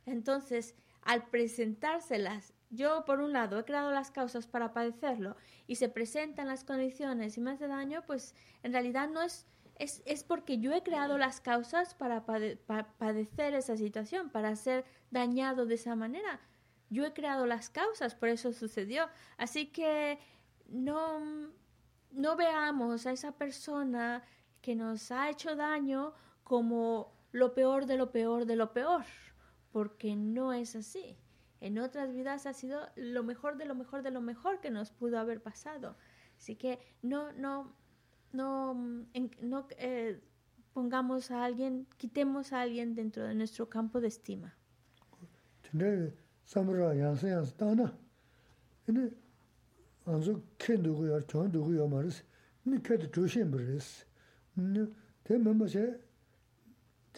entonces al presentárselas yo, por un lado, he creado las causas para padecerlo y se presentan las condiciones y me hace daño, pues en realidad no es, es, es porque yo he creado las causas para, padecer esa situación, para ser dañado de esa manera. Yo he creado las causas, por eso sucedió. Así que no, no veamos a esa persona que nos ha hecho daño como lo peor de lo peor de lo peor, porque no es así. en otras vidas ha sido lo mejor de lo mejor de lo mejor que nos pudo haber pasado. Así que no, no, no, no eh, pongamos a alguien, quitemos a alguien dentro de nuestro campo de estima.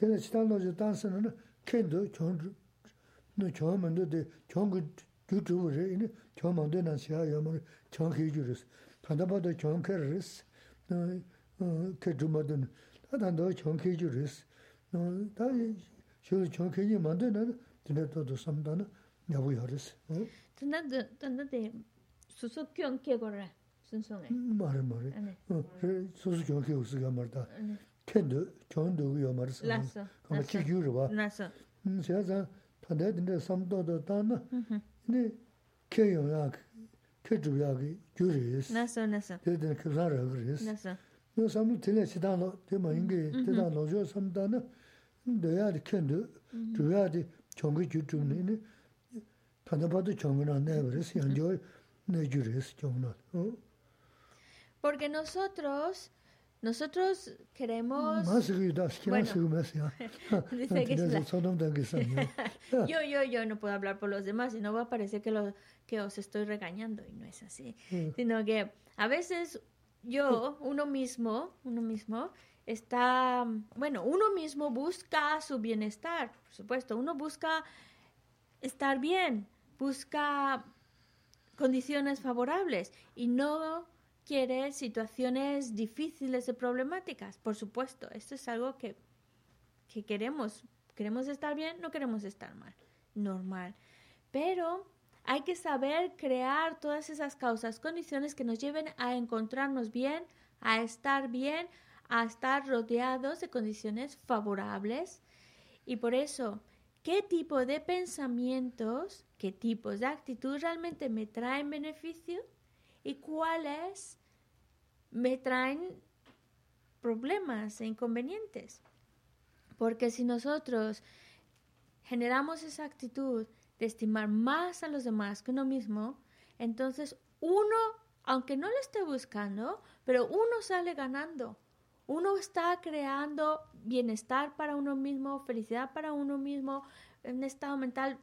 제가 지단노지 단스는 켄도 전 노점은데 데 전그 유튜브에 이니 점만데 나시야 여물 정해 주르스 단다바도 정케르스 그 주마든 단도 정해 주르스 다 저기 정케니 만데는 근데 또도 삼다는 야부 여르스 단다 단다데 수수 경케거라 순송해 말해 말해 수수 경케 우스가 말다 켄도 견도 요 말스 그럼 지규로 봐 나서 음 제가 다들 근데 삼도도 다나 근데 케요야 케주야기 규리스 나서 나서 근데 그사라 그리스 나서 너 삼도 들려 시다노 되면 인게 되다 놓죠 삼다나 너야 켄도 주야디 정규 주주는 다들 봐도 정은 내 그래서 연결 내 규리스 정은 어 Porque nosotros Nosotros queremos... yo, yo, yo no puedo hablar por los demás y no va a parecer que, lo, que os estoy regañando y no es así. Sino que a veces yo, uno mismo, uno mismo, está, bueno, uno mismo busca su bienestar, por supuesto, uno busca estar bien, busca condiciones favorables y no quiere situaciones difíciles y problemáticas. Por supuesto, esto es algo que, que queremos. Queremos estar bien, no queremos estar mal. Normal. Pero hay que saber crear todas esas causas, condiciones que nos lleven a encontrarnos bien, a estar bien, a estar rodeados de condiciones favorables. Y por eso, ¿qué tipo de pensamientos, qué tipos de actitud realmente me traen beneficio? Y cuáles me traen problemas e inconvenientes. Porque si nosotros generamos esa actitud de estimar más a los demás que uno mismo, entonces uno, aunque no lo esté buscando, pero uno sale ganando. Uno está creando bienestar para uno mismo, felicidad para uno mismo, un estado mental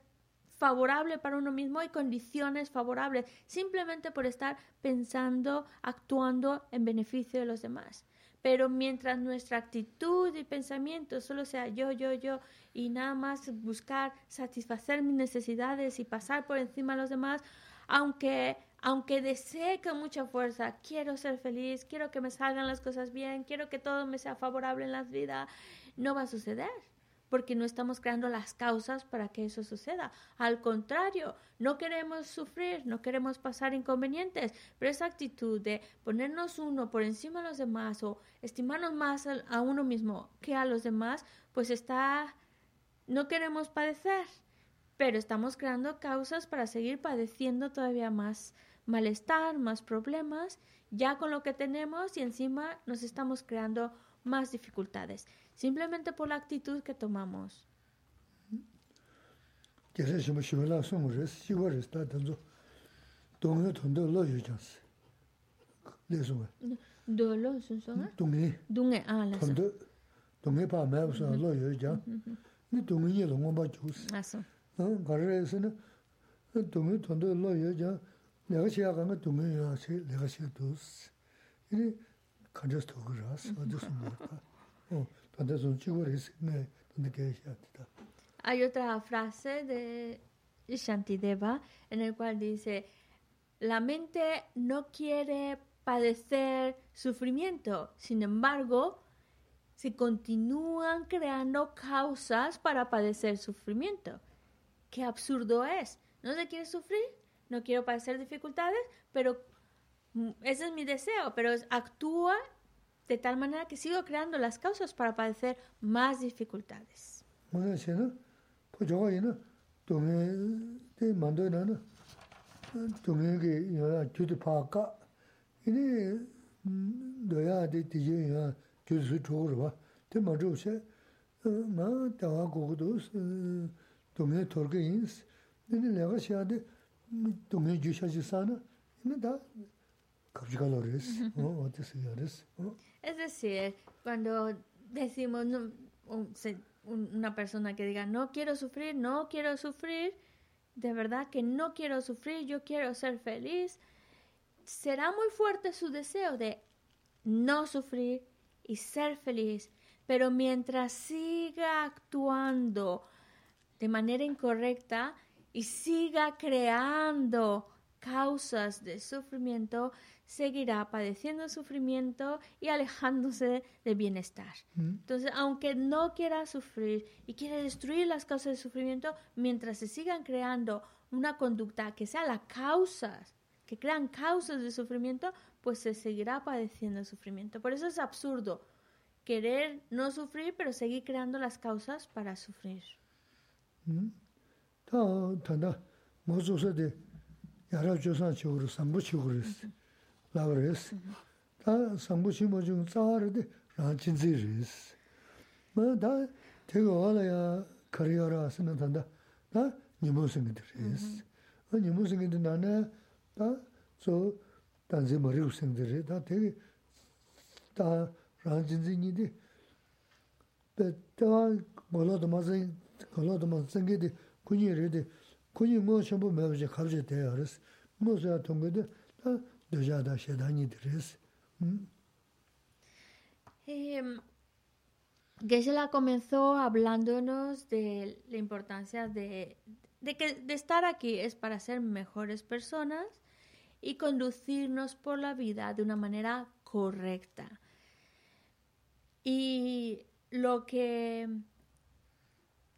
favorable para uno mismo y condiciones favorables, simplemente por estar pensando, actuando en beneficio de los demás. Pero mientras nuestra actitud y pensamiento solo sea yo, yo, yo, y nada más buscar satisfacer mis necesidades y pasar por encima de los demás, aunque, aunque desee con mucha fuerza, quiero ser feliz, quiero que me salgan las cosas bien, quiero que todo me sea favorable en la vida, no va a suceder porque no estamos creando las causas para que eso suceda. Al contrario, no queremos sufrir, no queremos pasar inconvenientes, pero esa actitud de ponernos uno por encima de los demás o estimarnos más a, uno mismo que a los demás, pues está, no queremos padecer, pero estamos creando causas para seguir padeciendo todavía más malestar, más problemas, ya con lo que tenemos y encima nos estamos creando más dificultades simplemente por la actitud que tomamos. Dolo, son son. Dungi. Dungi ah la. Tondo. Dungi pa ma so lo yo ja. Mm-hmm, mm-hmm. Ni dungi ye long ba ju. Ah so. Ha ga re se ne. Dungi tondo lo yo ja. Ne ga xia ga ne dungi ya se le ga xia dus. Ni kan just to ras. Du so mo. Oh. Hay otra frase de Shantideva en el cual dice, la mente no quiere padecer sufrimiento, sin embargo, se continúan creando causas para padecer sufrimiento. Qué absurdo es. No se quiere sufrir, no quiero padecer dificultades, pero mm, ese es mi deseo, pero actúa de tal manera que sigo creando las causas para padecer más dificultades. Es decir, cuando decimos no, un- se- un- una persona que diga no quiero sufrir, no quiero sufrir, de verdad que no quiero sufrir, yo quiero ser feliz, será muy fuerte su deseo de no sufrir y ser feliz, pero mientras siga actuando de manera incorrecta y siga creando causas de sufrimiento, seguirá padeciendo sufrimiento y alejándose de bienestar. Entonces, aunque no quiera sufrir y quiere destruir las causas de sufrimiento, mientras se sigan creando una conducta que sea la causas, que crean causas de sufrimiento, pues se seguirá padeciendo sufrimiento. Por eso es absurdo querer no sufrir, pero seguir creando las causas para sufrir. 라브레스. 다 상부시 모중 짜르데 라친지리스. 뭐다 되고 와라야 커리어라 하시면 된다. 다 니모생들이스. 어 니모생들 나네 다저 단지 머리 우생들이 다 되게 다 라친지니데 베타 몰라도 맞은 몰라도 맞은 게데 군이르데 군이 뭐 전부 매우지 갑자기 돼요 그래서 뭐서 통거든. 다 sē. Eh, Geshe-la comenzó hablándonos de la importancia de, de que de estar aquí es para ser mejores personas y conducirnos por la vida de una manera correcta. Y lo que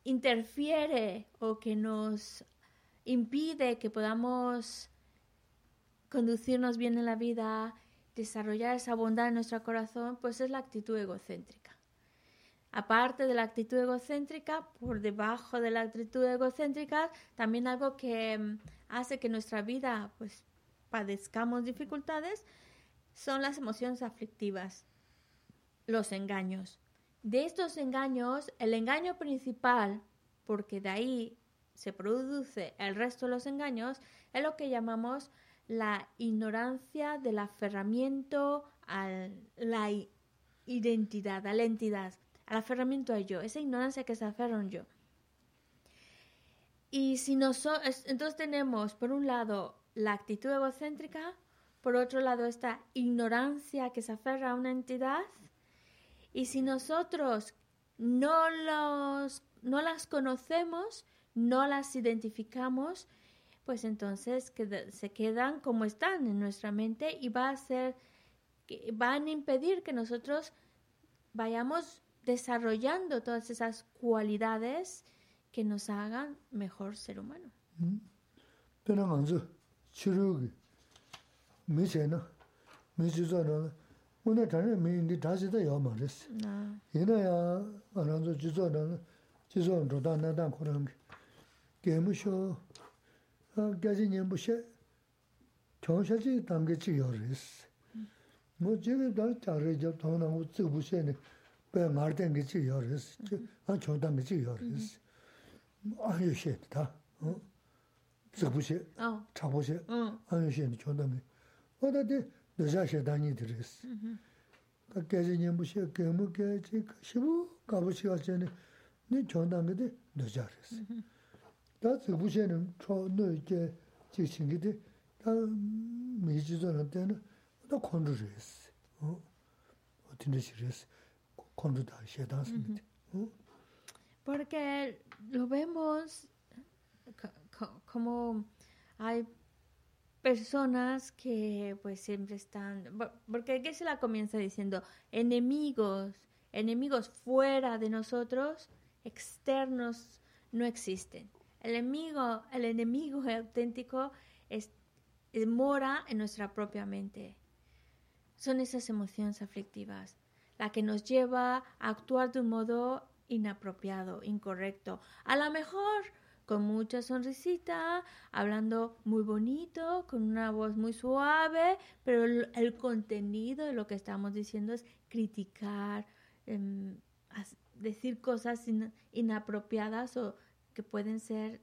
interfiere o que nos impide que podamos conducirnos bien en la vida, desarrollar esa bondad en nuestro corazón, pues es la actitud egocéntrica. Aparte de la actitud egocéntrica, por debajo de la actitud egocéntrica, también algo que mm, hace que nuestra vida pues padezcamos dificultades son las emociones aflictivas, los engaños. De estos engaños, el engaño principal, porque de ahí se produce el resto de los engaños, es lo que llamamos la ignorancia del aferramiento a la identidad, a la entidad, al aferramiento a yo, esa ignorancia que se aferra a un yo. Y si nosotros, entonces tenemos por un lado la actitud egocéntrica, por otro lado esta ignorancia que se aferra a una entidad, y si nosotros no, los, no las conocemos, no las identificamos, pues entonces queda- se quedan como están en nuestra mente y va a ser, que van a impedir que nosotros vayamos desarrollando todas esas cualidades que nos hagan mejor ser humano. Yī na gazi nyambu she chongshaji damge chik yoris. Mo jiga dal chagre jab tongna u tsikbu she ne pe ngardenge chik yoris, an chongdamge chik yoris. Anyo she ta, tsikbu she, chagbu she, anyo she ne chongdamge. Oda di doja she danyi diris. Ka gazi nyambu she gemu gaji shibu kabu shiga she ne ni chongdamge di doja res. 다데 너자셔 다니 드레스 그 깨지니 무시 깨무 깨지 시부 가보시가 전에 네 초담에데 너자레스 다 지부세는 초너 이제 지신기데 다 미지도는 때는 다 콘드레스 어 어떻게 시레스 콘드다 셰다스인데 어 porque lo vemos co- co- como hay personas que pues siempre están, bo- porque aquí se la comienza diciendo enemigos, enemigos fuera de nosotros, externos, no existen. El enemigo, el enemigo auténtico es, es- mora en nuestra propia mente. Son esas emociones aflictivas, la que nos lleva a actuar de un modo inapropiado, incorrecto. A lo mejor con mucha sonrisita, hablando muy bonito, con una voz muy suave, pero el, contenido de lo que estamos diciendo es criticar, em, decir cosas in- inapropiadas o que pueden ser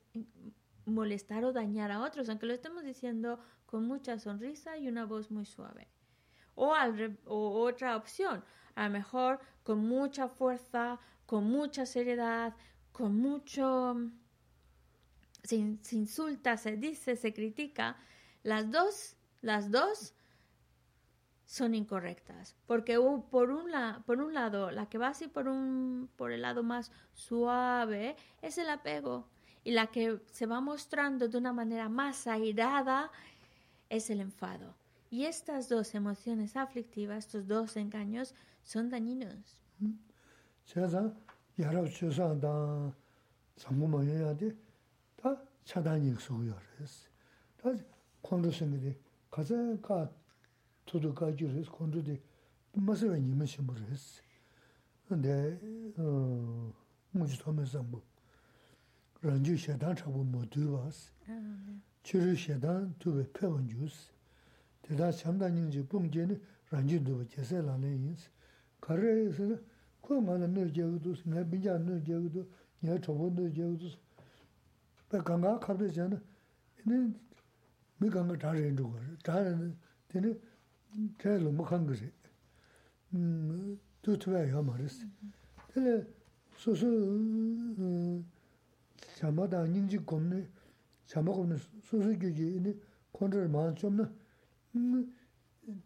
molestar o dañar a otros, aunque lo estemos diciendo con mucha sonrisa y una voz muy suave. O, o otra opción, a lo mejor con mucha fuerza, con mucha seriedad, con mucho... Se insulta, se dice, se critica. Las dos, las dos son incorrectas. Porque por un, la, por un lado, la que va así por, un, por el lado más suave es el apego. Y la que se va mostrando de una manera más airada es el enfado. Y estas dos emociones aflictivas, estos dos engaños, son dañinos. tudu kaji res, kondu di masawa nima shimbo res. Nde, muji tome zambu, ranju shedan chabu mo duwas, chiru shedan tuwe pewan jus, teda chamda nyingji pungje ni ranju duwa jese lana yins. Kare se, kuwa mana nir jegu dus, nga binja nir jegu dus, nga chabu nir jegu dus, pa ganga kabde jana, mi ganga dhara yin dhukwa, tēla mōkāṅ gārī, tū tūwā yā mā rīs. Tēla sō sō chāma dā nīng jī gōm nī, chāma gōm nī sō sō gyō jī nī kōntā rī māṅ chōm nī,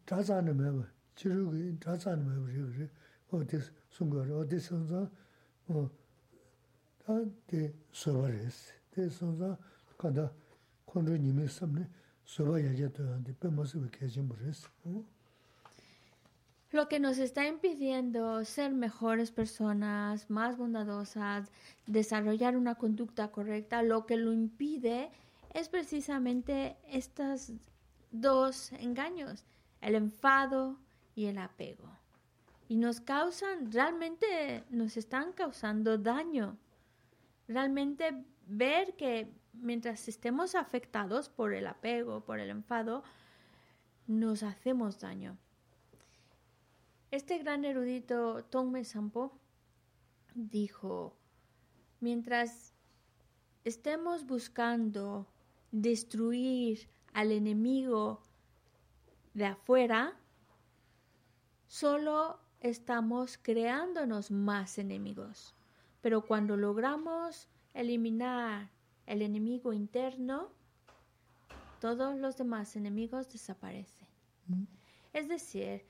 dā tsā nī mē bā, chī rū gī dā tsā nī mē bā rī gārī, o tē sōng gārī, o tē sōng zā, o tā tē sō bā rīs, tē sōng zā kāndā kōntā nī mē sām nī, Lo que nos está impidiendo ser mejores personas, más bondadosas, desarrollar una conducta correcta, lo que lo impide es precisamente estos dos engaños, el enfado y el apego. Y nos causan, realmente nos están causando daño. Realmente ver que mientras estemos afectados por el apego, por el enfado, nos hacemos daño. Este gran erudito Tongme Sampo dijo, mientras estemos buscando destruir al enemigo de afuera, solo estamos creándonos más enemigos. Pero cuando logramos eliminar el enemigo interno, todos los demás enemigos desaparecen. Mm. Es decir,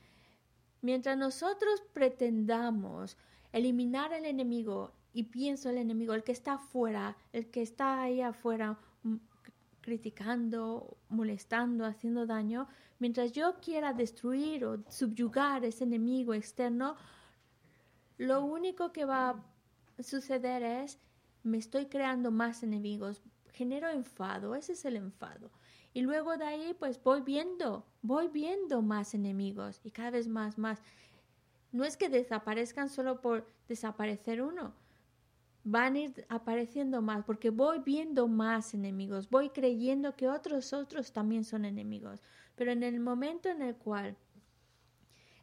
mientras nosotros pretendamos eliminar el enemigo y pienso el enemigo, el que está afuera, el que está ahí afuera mm, criticando, molestando, haciendo daño, mientras yo quiera destruir o subyugar ese enemigo externo, lo único que va a suceder es me estoy creando más enemigos, genero enfado, ese es el enfado. Y luego de ahí pues voy viendo, voy viendo más enemigos y cada vez más, más. No es que desaparezcan solo por desaparecer uno, van a ir apareciendo más porque voy viendo más enemigos, voy creyendo que otros otros también son enemigos. Pero en el momento en el cual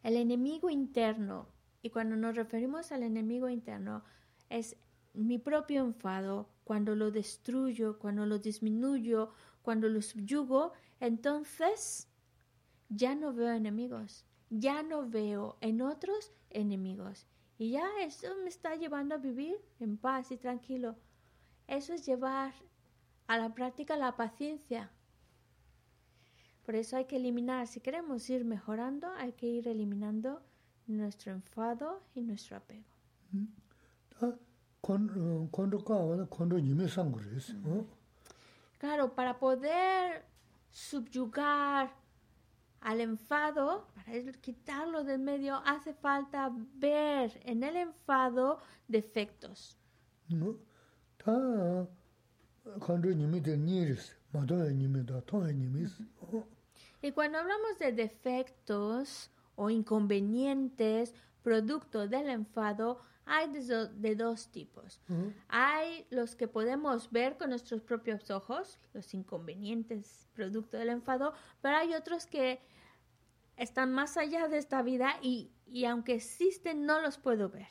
el enemigo interno, y cuando nos referimos al enemigo interno, es mi propio enfado, cuando lo destruyo, cuando lo disminuyo, cuando lo subyugo, entonces ya no veo enemigos, ya no veo en otros enemigos. Y ya eso me está llevando a vivir en paz y tranquilo. Eso es llevar a la práctica la paciencia. Por eso hay que eliminar, si queremos ir mejorando, hay que ir eliminando nuestro enfado y nuestro apego. Claro, para poder subyugar al enfado, para quitarlo del medio, hace falta ver en el enfado defectos. Y cuando hablamos de defectos o inconvenientes producto del enfado, hay de, dos tipos. Hay los que podemos ver con nuestros propios ojos, los inconvenientes producto del enfado, pero hay otros que están más allá de esta vida y, y aunque existen no los puedo ver.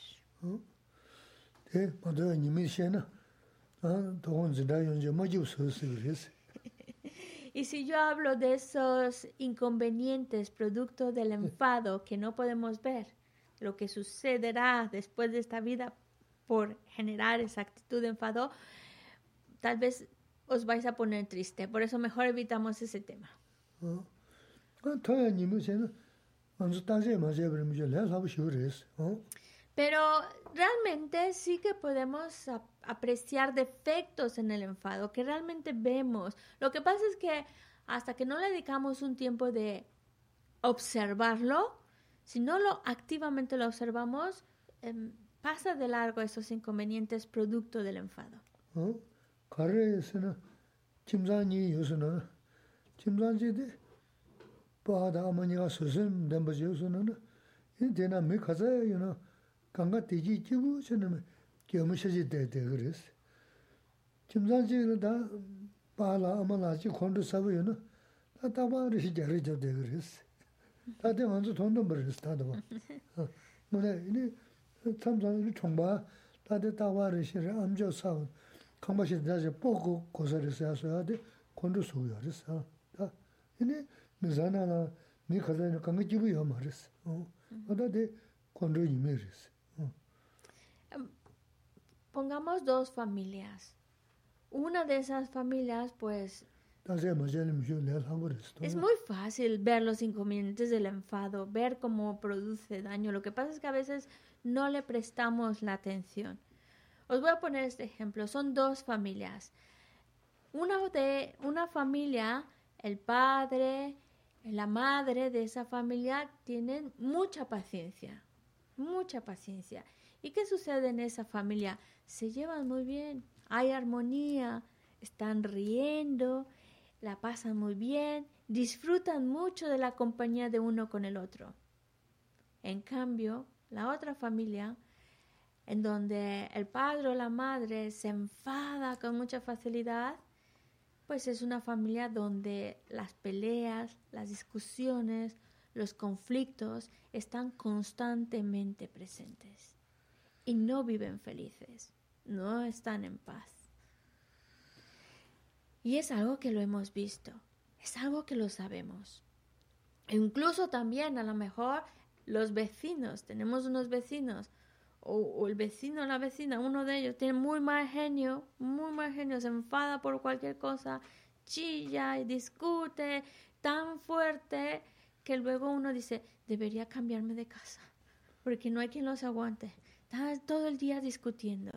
Y si yo hablo de esos inconvenientes producto del enfado que no podemos ver, lo que sucederá después de esta vida por generar esa actitud de enfado, tal vez os vais a poner triste. Por eso mejor evitamos ese tema. Pero realmente sí que podemos apreciar defectos en el enfado, que realmente vemos. Lo que pasa es que hasta que no le dedicamos un tiempo de observarlo, si no lo activamente lo observamos, em, pasa de largo esos inconvenientes producto del enfado. kāngā 다들 먼저 돈도 벌었어 다도 봐. 뭐래 이 참전 이 총바 다들 다와를 싫어 암저 사고 강바시 다시 보고 고서를 해서 돼 건도 소요했어. 다 이니 미자나나 니 가자는 강이 집이요 말했어. 어. 어다데 건도 이메르스. Pongamos dos familias. Una de esas familias, pues, Es muy fácil ver los inconvenientes del enfado, ver cómo produce daño. Lo que pasa es que a veces no le prestamos la atención. Os voy a poner este ejemplo. Son dos familias. Una de una familia, el padre, la madre de esa familia tienen mucha paciencia, mucha paciencia. ¿Y qué sucede en esa familia? Se llevan muy bien, hay armonía, están riendo, la pasan muy bien, disfrutan mucho de la compañía de uno con el otro. En cambio, la otra familia, en donde el padre o la madre se enfada con mucha facilidad, pues es una familia donde las peleas, las discusiones, los conflictos están constantemente presentes y no viven felices, no están en paz. Y es algo que lo hemos visto, es algo que lo sabemos. E incluso también a lo mejor los vecinos, tenemos unos vecinos, o, el vecino o la vecina, uno de ellos tiene muy mal genio, muy mal genio, se enfada por cualquier cosa, chilla y discute tan fuerte que luego uno dice, debería cambiarme de casa, porque no hay quien los aguante. Está todo el día discutiendo.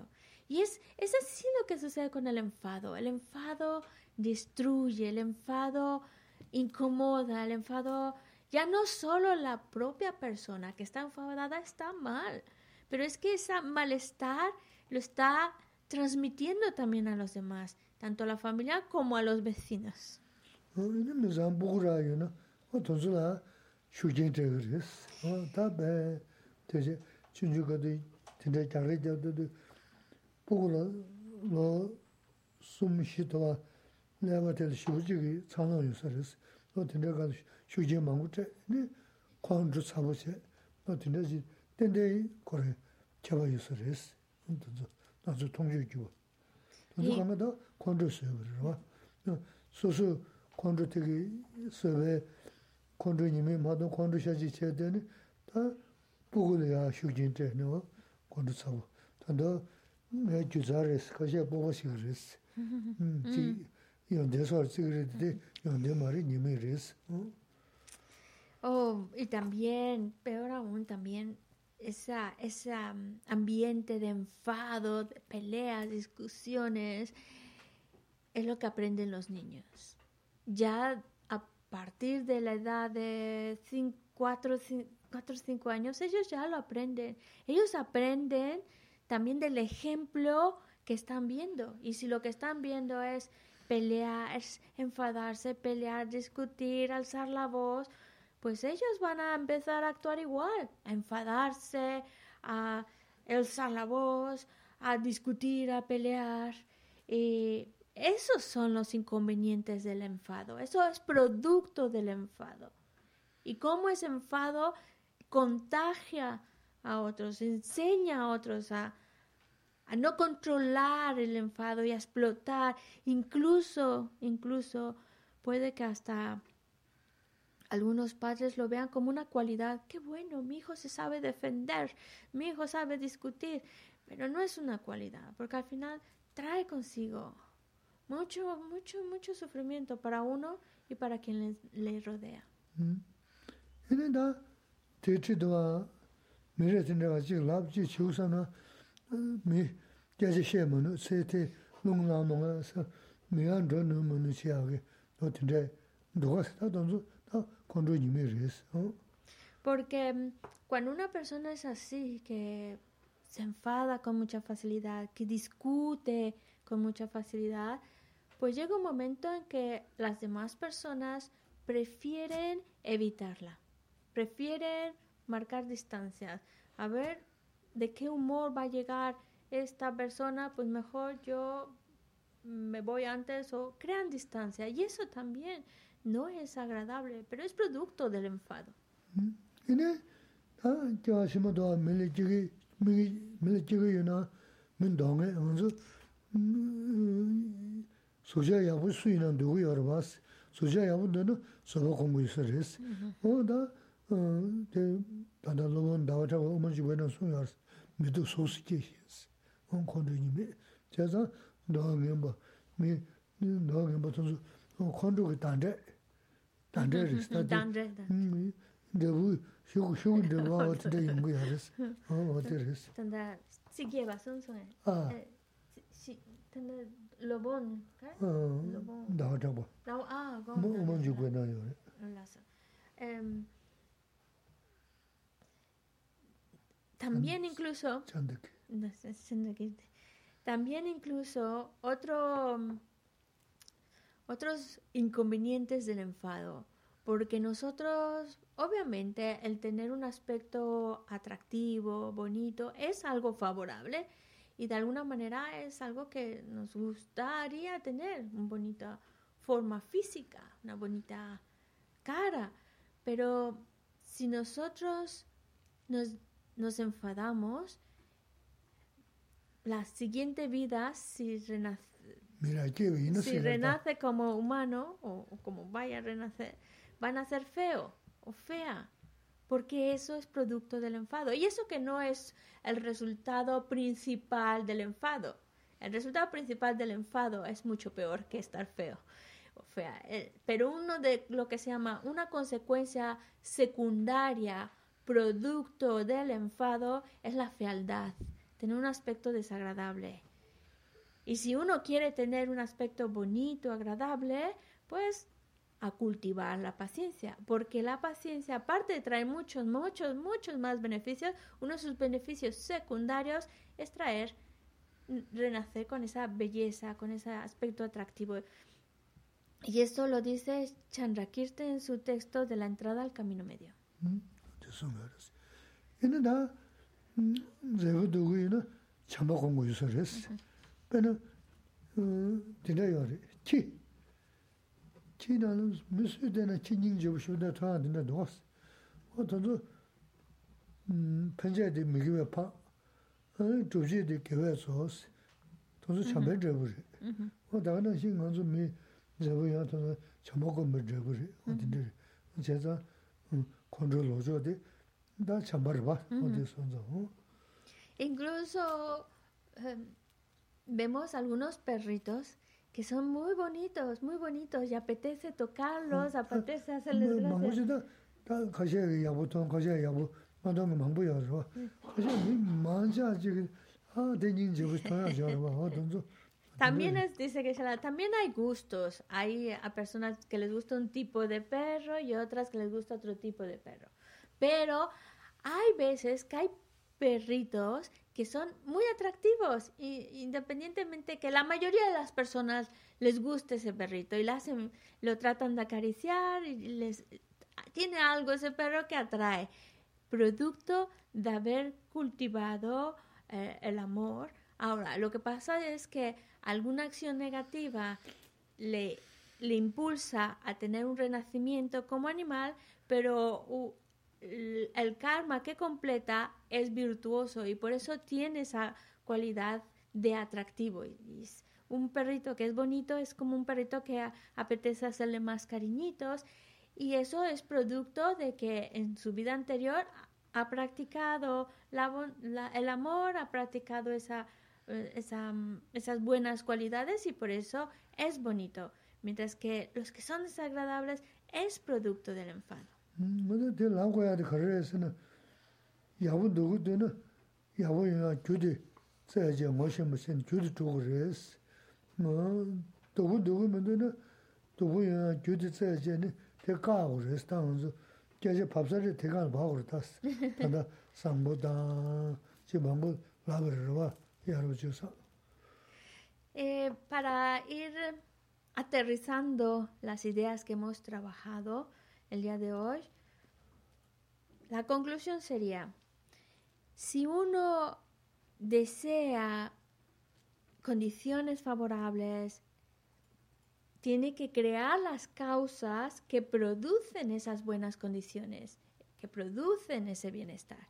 Y es, es así lo que sucede con el enfado. El enfado destruye, el enfado incomoda, el enfado ya no solo la propia persona que está enfadada está mal, pero es que ese malestar lo está transmitiendo también a los demás, tanto a la familia como a los vecinos. 내가 될 쇼지기 산호 요소스 또 된다가 쇼지 망고체 네 광주 사보세 또 된다지 된데 거래 제가 요소스 근데 나도 통주주 나도 가면도 광주 서버로 소소 광주 되게 서베 광주님이 마도 광주 샤지 제대는 다 보고야 쇼진데 너 광주 사보 단도 내 주자레스 거기에 보고 싶으스 음. Nime res. Oh, y también, peor aún, también esa, ese ambiente de enfado, de peleas, discusiones, es lo que aprenden los niños. Ya a partir de la edad de 4, 5, cuatro o cinco años, ellos ya lo aprenden. Ellos aprenden también del ejemplo que están viendo. Y si lo que están viendo es pelear, enfadarse, pelear, discutir, alzar la voz, pues ellos van a empezar a actuar igual, a enfadarse, a alzar la voz, a discutir, a pelear. Y esos son los inconvenientes del enfado. Eso es producto del enfado. Y cómo ese enfado contagia a otros, enseña a otros a, a no controlar el enfado y a explotar. Incluso, incluso puede que hasta algunos padres lo vean como una cualidad. Qué bueno, mi hijo se sabe defender, mi hijo sabe discutir, pero no es una cualidad, porque al final trae consigo mucho, mucho, mucho sufrimiento para uno y para quien le, le rodea. Porque mm, cuando una persona es así, que se enfada con mucha facilidad, que discute con mucha facilidad, pues llega un momento en que las demás personas prefieren evitarla, prefieren marcar distancias. A ver de qué humor va a llegar esta persona, pues mejor yo me voy antes o crean distancia. Y eso también no es agradable, pero es producto del enfado. dāndā lōgōn dāwa chāwa ōman shī wēnā sōng yārs mī tō sō sī kē xīs, ōn kōntō yī mē, chā sā dāwa ngēmbā, mī dāwa ngēmbā tō sō ōn kōntō kī dāndē, dāndē rīs, dāndē, dāwū shūgu shūgu dāwā wā tī dā yōngu yā rīs, wā tī rīs. Dāndā sī kē bā sōng sōng yā, dāndā lōbōn, kā? Dāwa chāwa, dāwa ā, gōng dāwa. ōman shī wēnā yō rī. También incluso también incluso otro otros inconvenientes del enfado porque nosotros obviamente el tener un aspecto atractivo bonito es algo favorable y de alguna manera es algo que nos gustaría tener una bonita forma física una bonita cara. Pero si nosotros nos, nos enfadamos, la siguiente vida, si renace, Mira, qué bien, si renace como humano o, o como vaya a renacer, van a ser feo o fea, porque eso es producto del enfado. Y eso que no es el resultado principal del enfado. El resultado principal del enfado es mucho peor que estar feo o fea. Eh, Pero uno de lo que se llama una consecuencia secundaria, producto del enfado, es la fealdad, tener un aspecto desagradable. Y si uno quiere tener un aspecto bonito, agradable, pues a cultivar la paciencia, porque la paciencia, aparte de traer muchos, muchos, muchos más beneficios, uno de sus beneficios secundarios es traer, renacer con esa belleza, con ese aspecto atractivo. Y esto lo dice Chandrakirti en su texto de la entrada al camino medio. 숨어.스 얘는 다 제가 두고 있는 참아 공부 유서레스 배는 디나요리 키 키나는 무슨 데나 친닝 접셔다 다 된다 도스 어.떤도 음 편제대 미기에 파 아니 조지대 계획소스 도서 참배 접으리 어 다가는 신경 좀미 제가 야토는 참아 공부 접으리 어디들 제가 음 kondro lojo di, da chamba riba, o di sonza. Incluso em, vemos algunos perritos que son muy bonitos, muy bonitos, y apetece tocarlos, apetece hacerles gracias. También es, dice que también hay gustos. Hay a personas que les gusta un tipo de perro y otras que les gusta otro tipo de perro. Pero hay veces que hay perritos que son muy atractivos, y, independientemente que la mayoría de las personas les guste ese perrito y lo, hacen, lo tratan de acariciar y les tiene algo ese perro que atrae, producto de haber cultivado eh, el amor. Ahora, lo que pasa es que alguna acción negativa le, le impulsa a tener un renacimiento como animal, pero el karma que completa es virtuoso y por eso tiene esa cualidad de atractivo. Un perrito que es bonito es como un perrito que a- apetece hacerle más cariñitos y eso es producto de que en su vida anterior ha practicado el amor, ha practicado esa, esa, mm, esas buenas cualidades y por eso es bonito. Mientras que los que son desagradables es producto del enfado. Eh, para ir aterrizando las ideas que hemos trabajado el día de hoy, la conclusión sería, si uno desea condiciones favorables, tiene que crear las causas que producen esas buenas condiciones, que producen ese bienestar.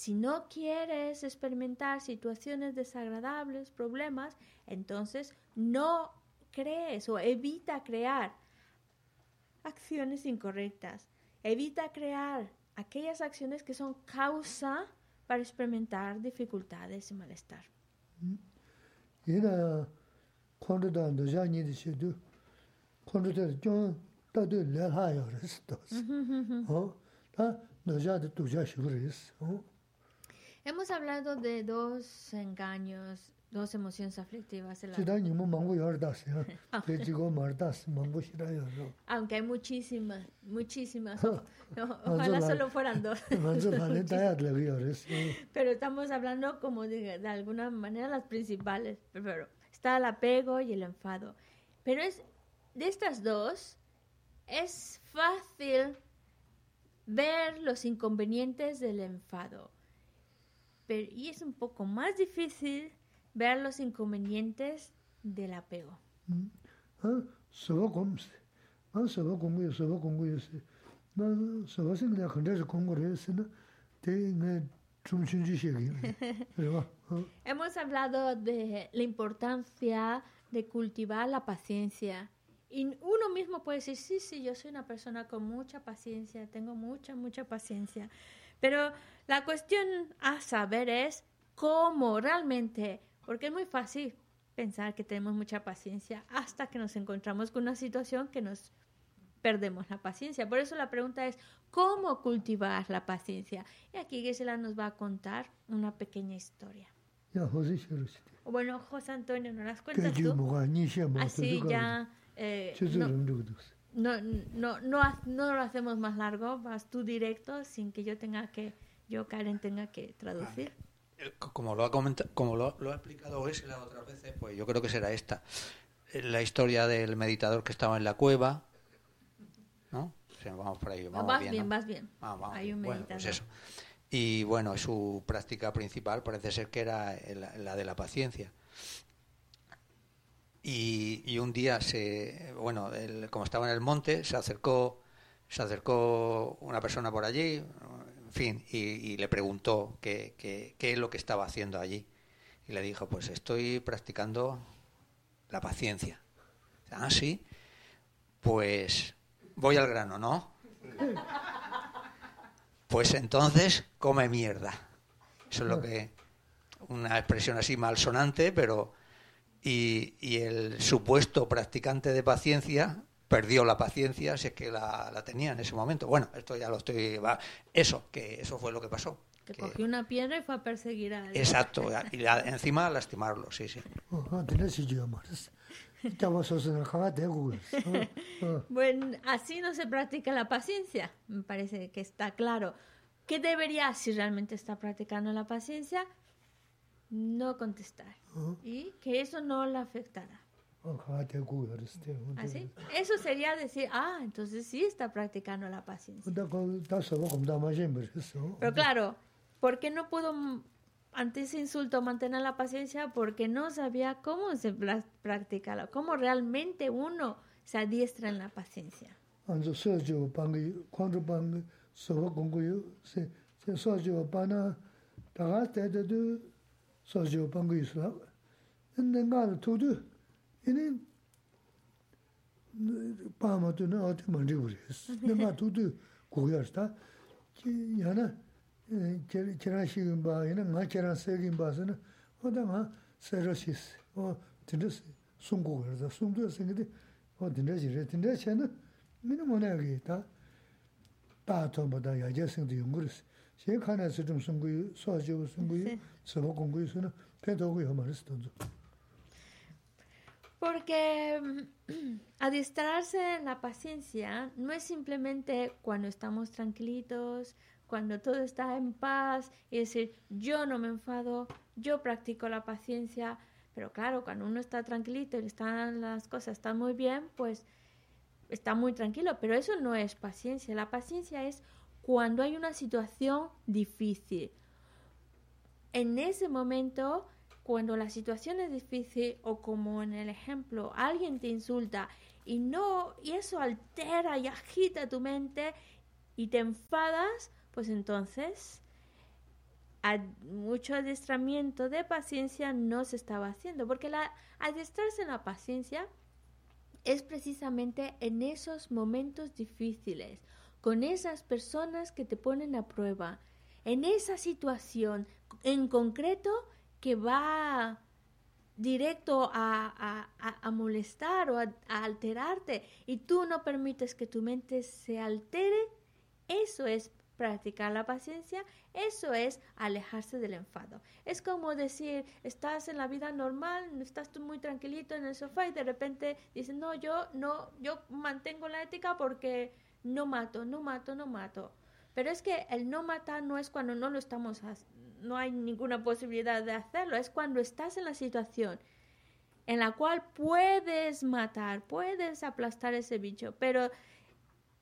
Si no quieres experimentar situaciones desagradables, problemas, entonces no crees o evita crear acciones incorrectas. Evita crear aquellas acciones que son causa para experimentar dificultades y malestar. 얘 Hemos hablado de dos engaños, dos emociones aflictivas. Aunque hay muchísimas, muchísimas. Ojalá solo fueran dos. pero estamos hablando como de, de alguna manera las principales. Pero está el apego y el enfado. Pero es de estas dos, es fácil ver los inconvenientes del enfado pero y es un poco más difícil ver los inconvenientes del apego. Hemos hablado de la importancia de cultivar la paciencia. Y uno mismo puede decir, sí, sí, yo soy una persona con mucha paciencia, tengo mucha, mucha paciencia. Pero la cuestión a saber es cómo realmente, porque es muy fácil pensar que tenemos mucha paciencia hasta que nos encontramos con una situación que nos perdemos la paciencia. Por eso la pregunta es, ¿cómo cultivar la paciencia? Y aquí Gisela nos va a contar una pequeña historia. Ya, José, bueno, José Antonio, ¿no las cuentas tú? Así ya... Ah, eh, no, no, no, no, no lo hacemos más largo, vas tú directo sin que yo tenga que, yo Karen tenga que traducir. El- Como lo ha comentado, como lo, lo ha explicado Gisela otras veces, pues yo creo que será esta. Eh, La historia del meditador que estaba en la cueva, ¿no? Vamos por ahí, vamos vas bien, bien, ¿no? vas bien. Vamos, vamos Hay un Bueno, pues meditador. eso. Y bueno, su práctica principal parece ser que era la, la de la paciencia. Y, un día se, bueno, como estaba en el monte, se acercó, se acercó una persona por allí, en fin, y, y le preguntó qué, qué, qué es lo que estaba haciendo allí. Y le dijo, pues estoy practicando la paciencia. Ah, sí. Pues voy al grano, ¿no? Pues entonces come mierda. Eso es lo que. Una expresión así malsonante, pero y, el supuesto practicante de paciencia perdió la paciencia si es que la, la tenía en ese momento. Bueno, esto ya lo estoy... Eso, que eso fue lo que pasó. Que, cogió una piedra y fue a perseguir a alguien. Exacto, y la, encima a lastimarlo, sí, sí. bueno, así no se practica la paciencia, me parece que está claro. ¿Qué debería, si realmente está practicando la paciencia? No contestar. Y que eso no la afectará. ¿Así? ¿Ah, eso sería decir, ah, entonces sí está practicando la paciencia. Pero claro, ¿por qué no pudo ante ese insulto mantener la paciencia? Porque no sabía cómo se practica, cómo realmente uno se adiestra en la paciencia. 안저 서저 방기 광주 방기 서버 공부요. 세 세 서저 바나 다가 때도 서저 방기 있어. ngā tūdū, inī pāma tu nā ātī māndrī gu rēs. ngā tūdū guyā rā, yā na kirā shīgīn bā, inī ngā kirā sēgīn bā sā na, o tā ngā sērā shīs, o tindā sūng gu rā, sūng tu sēngi tī, o tindā shī rē, tindā shē na, mīnī mō nā gī, tā, tā tō mbā tā yā jā sēng tī yung gu rēs. Shē khā nā sī tōng sūng gu Porque mm, adiestrarse en la paciencia no es simplemente cuando estamos tranquilitos, cuando todo está en paz y decir, yo no me enfado, yo practico la paciencia, pero claro, cuando uno está tranquilito y están las cosas están muy bien, pues está muy tranquilo, pero eso no es paciencia. La paciencia es cuando hay una situación difícil. En ese momento cuando la situación es difícil o como en el ejemplo, alguien te insulta y no y eso altera y agita tu mente y te enfadas, pues entonces mucho adiestramiento de paciencia no se estaba haciendo, porque la adiestrarse en la paciencia es precisamente en esos momentos difíciles, con esas personas que te ponen a prueba, en esa situación en concreto que va directo a, molestar o a, alterarte y tú no permites que tu mente se altere, eso es practicar la paciencia, eso es alejarse del enfado. Es como decir, estás en la vida normal, estás tú muy tranquilito en el sofá y de repente dices, no, yo no, yo mantengo la ética porque no mato, no mato, no mato. Pero es que el no matar no es cuando no lo estamos no hay ninguna posibilidad de hacerlo. Es cuando estás en la situación en la cual puedes matar, puedes aplastar ese bicho, pero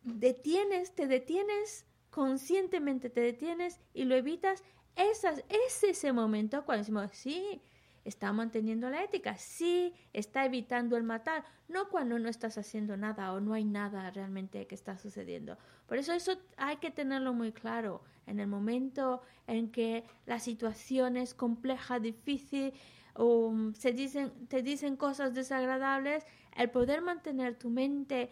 detienes, te detienes conscientemente, te detienes y lo evitas. Esas, es ese momento cuando decimos, sí, está manteniendo la ética, sí, está evitando el matar, no cuando no estás haciendo nada o no hay nada realmente que está sucediendo. Por eso eso hay que tenerlo muy claro en el momento en que la situación es compleja, difícil, o se dicen, te dicen cosas desagradables, el poder mantener tu mente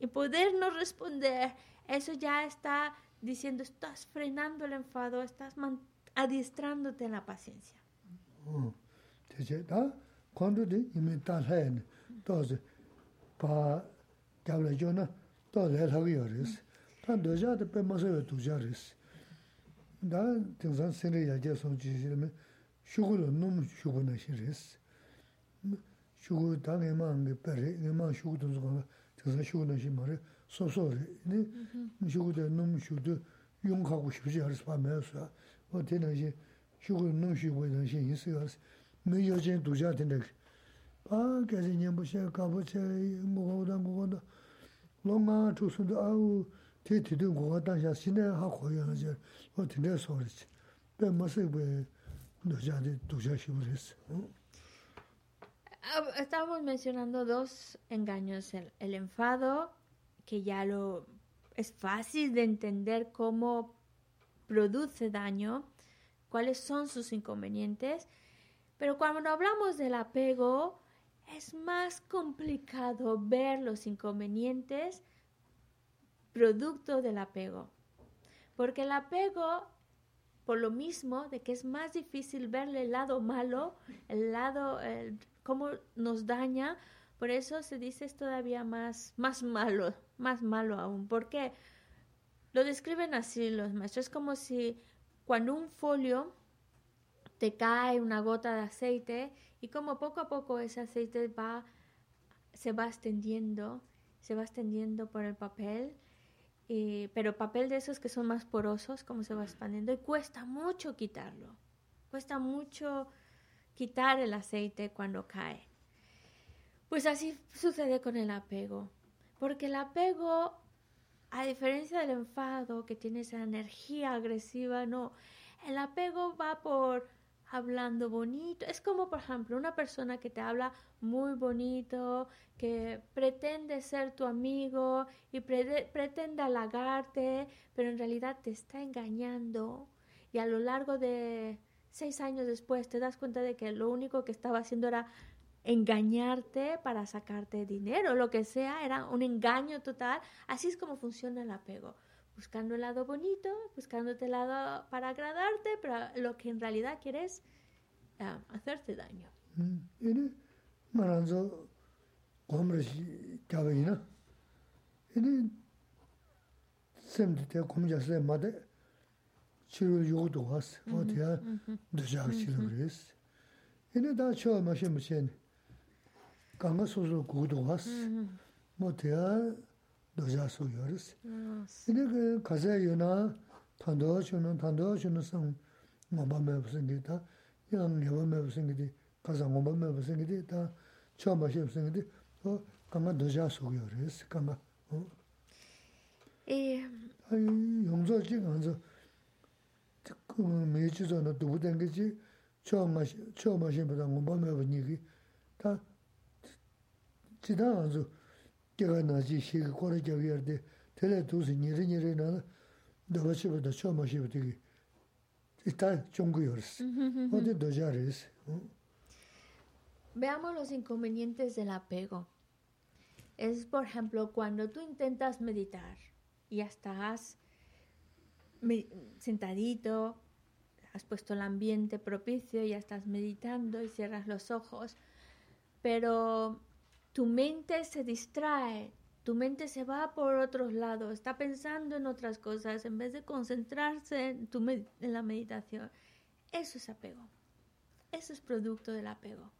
y poder no responder, eso ya está diciendo, estás frenando el enfado, estás adiestrándote en la paciencia. Mm. 대체 다 건조디 이미 다 해네. 또서 바 잡려줘나 또 내려고요 그래서 다 도자도 빼면서 도자리스. 다 등산 세례야 제소 지시면 슈고로 너무 슈고나 싫으스. 슈고 당에만 그 빼래 내만 슈고도 저거 저서 슈고나 시 말에 소소리. 네? 슈고도 너무 슈도 용하고 싶지 않을 수 밤에서 어. 되는 시 슈고 너무 슈고 되는 시 있어요. Chē. Estamos mencionando dos engaños, el, enfado, que ya lo es fácil de entender cómo produce daño, cuáles son sus inconvenientes, pero cuando hablamos del apego, es más complicado ver los inconvenientes producto del apego. Porque el apego, por lo mismo, de que es más difícil verle el lado malo, el lado, cómo nos daña, por eso se dice es todavía más, más malo, más malo aún. porque Lo describen así los maestros. Es como si cuando un folio te cae una gota de aceite y como poco a poco ese aceite va, se va extendiendo, se va extendiendo por el papel pero papel de esos que son más porosos, como se va expandiendo, y cuesta mucho quitarlo. Cuesta mucho quitar el aceite cuando cae. Pues así sucede con el apego. Porque el apego, a diferencia del enfado que tiene esa energía agresiva, no. El apego va por hablando bonito. Es como, por ejemplo, una persona que te habla muy bonito, que pretende ser tu amigo y pretende halagarte, pero en realidad te está engañando y a lo largo de seis años después te das cuenta de que lo único que estaba haciendo era engañarte para sacarte dinero, lo que sea, era un engaño total. Así es como funciona el apego. Buscando el lado bonito, buscándote el lado para agradarte, pero lo que en realidad quieres uh, hacerte daño. Mm. 도자 소요르스. 근데 그 가자요나 탄도 주는 탄도 주는 상 뭐밤에 무슨 게다 이런 개범에 무슨 게디 가자 뭐밤에 무슨 게디 다 처음 마시 무슨 게디 어 강가 도자 소요르스 강가 어.에 아니 용서지 간서 그 매주전에 두고 댕기지? 처음 마시 처음 마시보다 뭐밤에 무슨 얘기 다 지다 아주 pata ngomba me wa niki ta chidang anzu kiga na chi shiki kora kya kya rde tela dhusi niri niri na na dhuba chi pata chio ma shen pata ki ita chungu yoris odi doja res Veamos los inconvenientes del apego. Es, por ejemplo, cuando tú intentas meditar y estás sentadito, has puesto el ambiente propicio, ya estás meditando y cierras los ojos, pero tu mente se distrae, tu mente se va por otros lados, está pensando en otras cosas en vez de concentrarse en, la meditación. Eso es apego. Eso es producto del apego.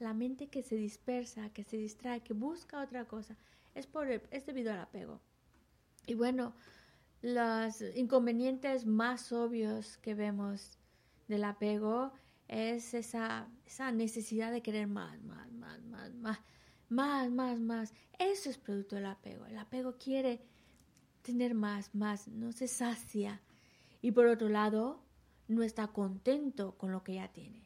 La mente que se dispersa, que se distrae, que busca otra cosa, es, por es debido al apego. Y bueno, los inconvenientes más obvios que vemos del apego es esa, esa necesidad de querer más, más, más, más, más, más, más, más. Eso es producto del apego. El apego quiere tener más, más, no se sacia. Y por otro lado, no está contento con lo que ya tiene.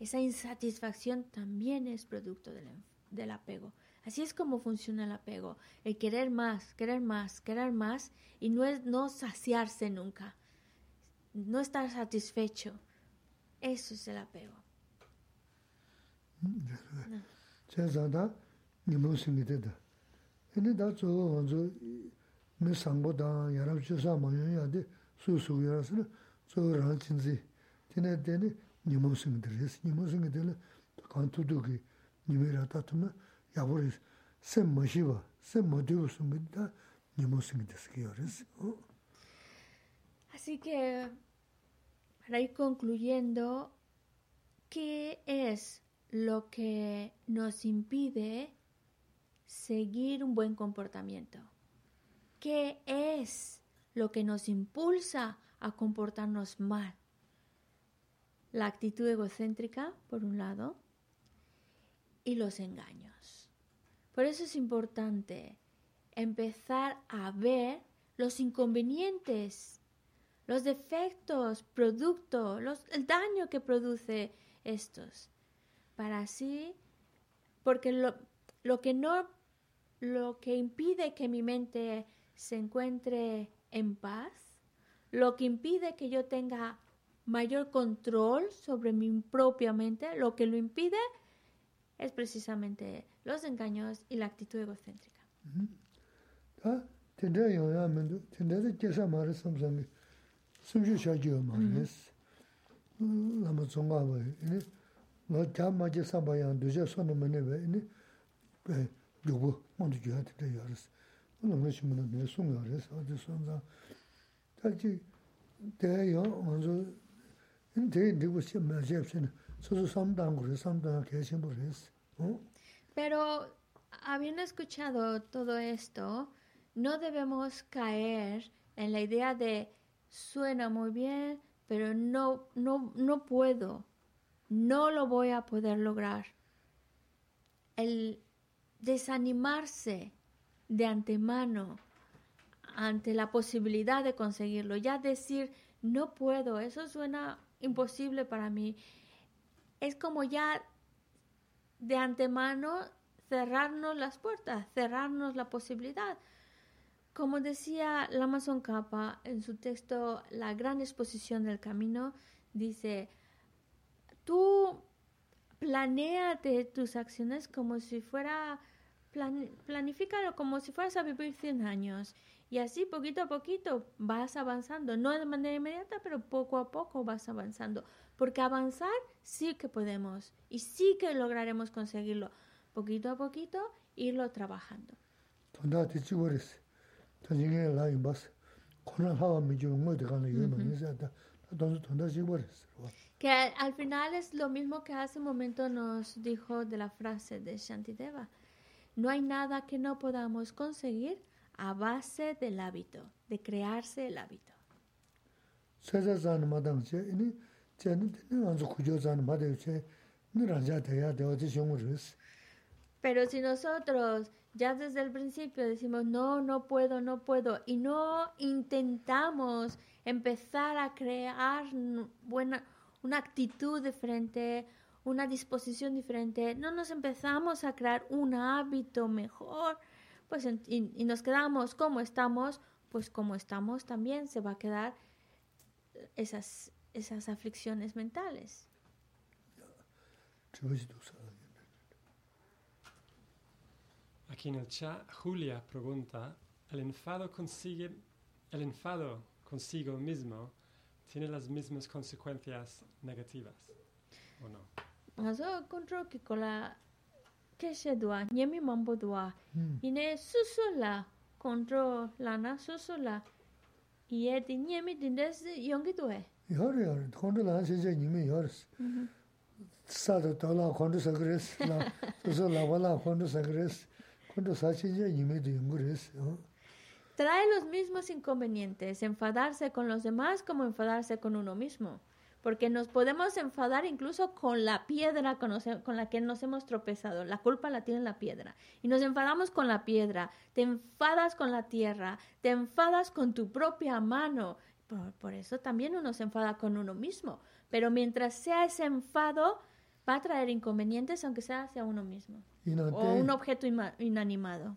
Esa insatisfacción también es producto del, del apego. Así es como funciona el apego, el querer más, querer más, querer más y no es no saciarse nunca, no estar satisfecho. Eso es el apego. che zanda nimru singi teta. Ini da tso wanzu mi sangbo dang yarab chi sa mayon ya di su su yarasana tso rang chinzi. Tine tene nimru singi teta resi. Nimru singi teta kan tudu ki nimi rata tuma yabu resi. Sem ma shiva, sem ma divu singi teta nimru singi teta sikiyo resi. Así que, para ir concluyendo, ¿qué es lo que nos impide seguir un buen comportamiento? ¿Qué es lo que nos impulsa a comportarnos mal? La actitud egocéntrica, por un lado, y los engaños. Por eso es importante empezar a ver los inconvenientes, los defectos, producto, el daño que produce estos. Para así, porque lo, lo que no, lo que impide que mi mente se encuentre en paz, lo que impide que yo tenga mayor control sobre mi propia mente, lo que lo impide es precisamente los engaños y la actitud egocéntrica. Ya es. Pero habiendo escuchado todo esto, no debemos caer en la idea de suena muy bien, pero no, no, no puedo, no lo voy a poder lograr. El desanimarse de antemano ante la posibilidad de conseguirlo, ya decir no puedo, eso suena imposible para mí, es como ya de antemano cerrarnos las puertas, cerrarnos la posibilidad. Como decía la Amazon Kappa en su texto La gran exposición del camino, dice, tú planéate tus acciones como si fuera, plan, planifícalo como si fueras a vivir 100 años. Y así poquito a poquito vas avanzando, no de manera inmediata, pero poco a poco vas avanzando. Porque avanzar sí que podemos y sí que lograremos conseguirlo. Poquito a poquito irlo trabajando. Que al final es lo mismo que hace un momento nos dijo de la frase de Shantideva. No hay nada que no podamos conseguir a base del hábito, de crearse el hábito. Pero si nosotros ya desde el principio decimos, no, no puedo, no puedo, y no intentamos empezar a crear buena, una actitud diferente, una disposición diferente, no nos empezamos a crear un hábito mejor, pues y, nos quedamos como estamos, pues como estamos también se va a quedar esas, esas aflicciones mentales. Aquí en el chat, Julia pregunta, ¿el enfado, consigue, el enfado consigo mismo tiene las mismas consecuencias negativas, ¿o no? Ngazo control que con la keshe dua, nyemi mambo dua, ine susu la control lana susu la, iye di nyemi dindes yongi due. Yor yor, control lana seche nyemi yoris. Sato tola kondu sakres, susu la wala kondu sakres, kondu sachi je nyemi di yungu res. Trae los mismos inconvenientes, enfadarse con los demás como enfadarse con uno mismo. Porque nos podemos enfadar incluso con la piedra con, la que nos hemos tropezado. La culpa la tiene la piedra. Y nos enfadamos con la piedra. Te enfadas con la tierra. Te enfadas con tu propia mano. Por, por eso también uno se enfada con uno mismo. Pero mientras sea ese enfado, va a traer inconvenientes aunque sea hacia uno mismo o un objeto inanimado.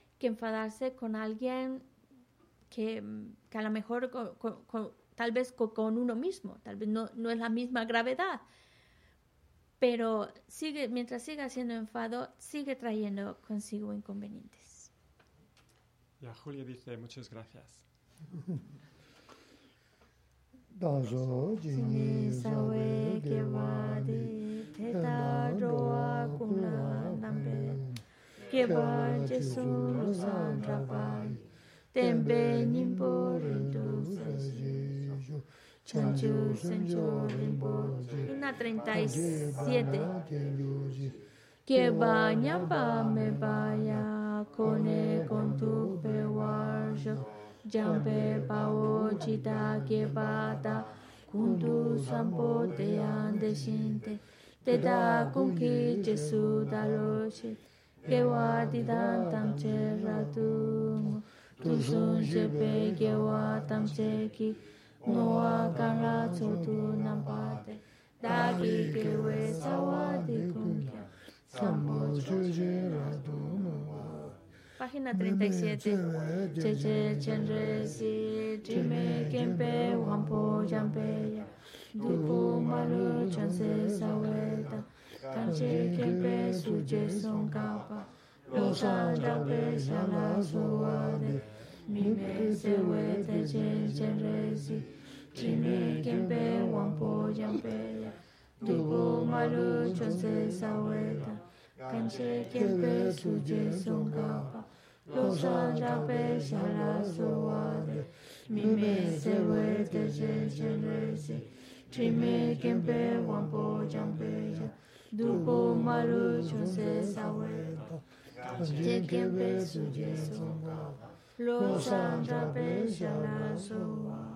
que enfadarse con alguien que, a lo mejor tal vez con, uno mismo, tal vez no, no es la misma gravedad, pero sigue, mientras siga siendo enfado, sigue trayendo consigo inconvenientes. Ya, Julia dice muchas gracias. Teta roa kuna nambe che banje suru san rabai, tenbe in rindu sajiyo, chanchu sancho rinpo. Una 37. Que baña pa me vaya, cone con tu pewarjo, jambe pa ochita que bata, kundu sampo te ande shinte, te da con que Jesús da loche. gewa didan tamche ratu tuzun jepe gewa tamche ki noa kara chotu nampate. Dagi gewe sawa di kunkya sambo chuje ratu moa Página 37 Cheche chenre si Chime kempe wampo yampe ya Dupu maru chanse saweta Cansei que peço de São Capa, Los Angeles a la suave, Mi mese chenchen gente en resi, Chime que en peo ampolla en pella, Tuvo malucho se esa hueta, Cansei que peso de São Capa, Los Angeles a la suave, Mi mese chenchen gente en resi, Chime que en peo ampolla en dupo malu chunse saweta, kanje kebe suje songa, lo sangra pe shala sowa.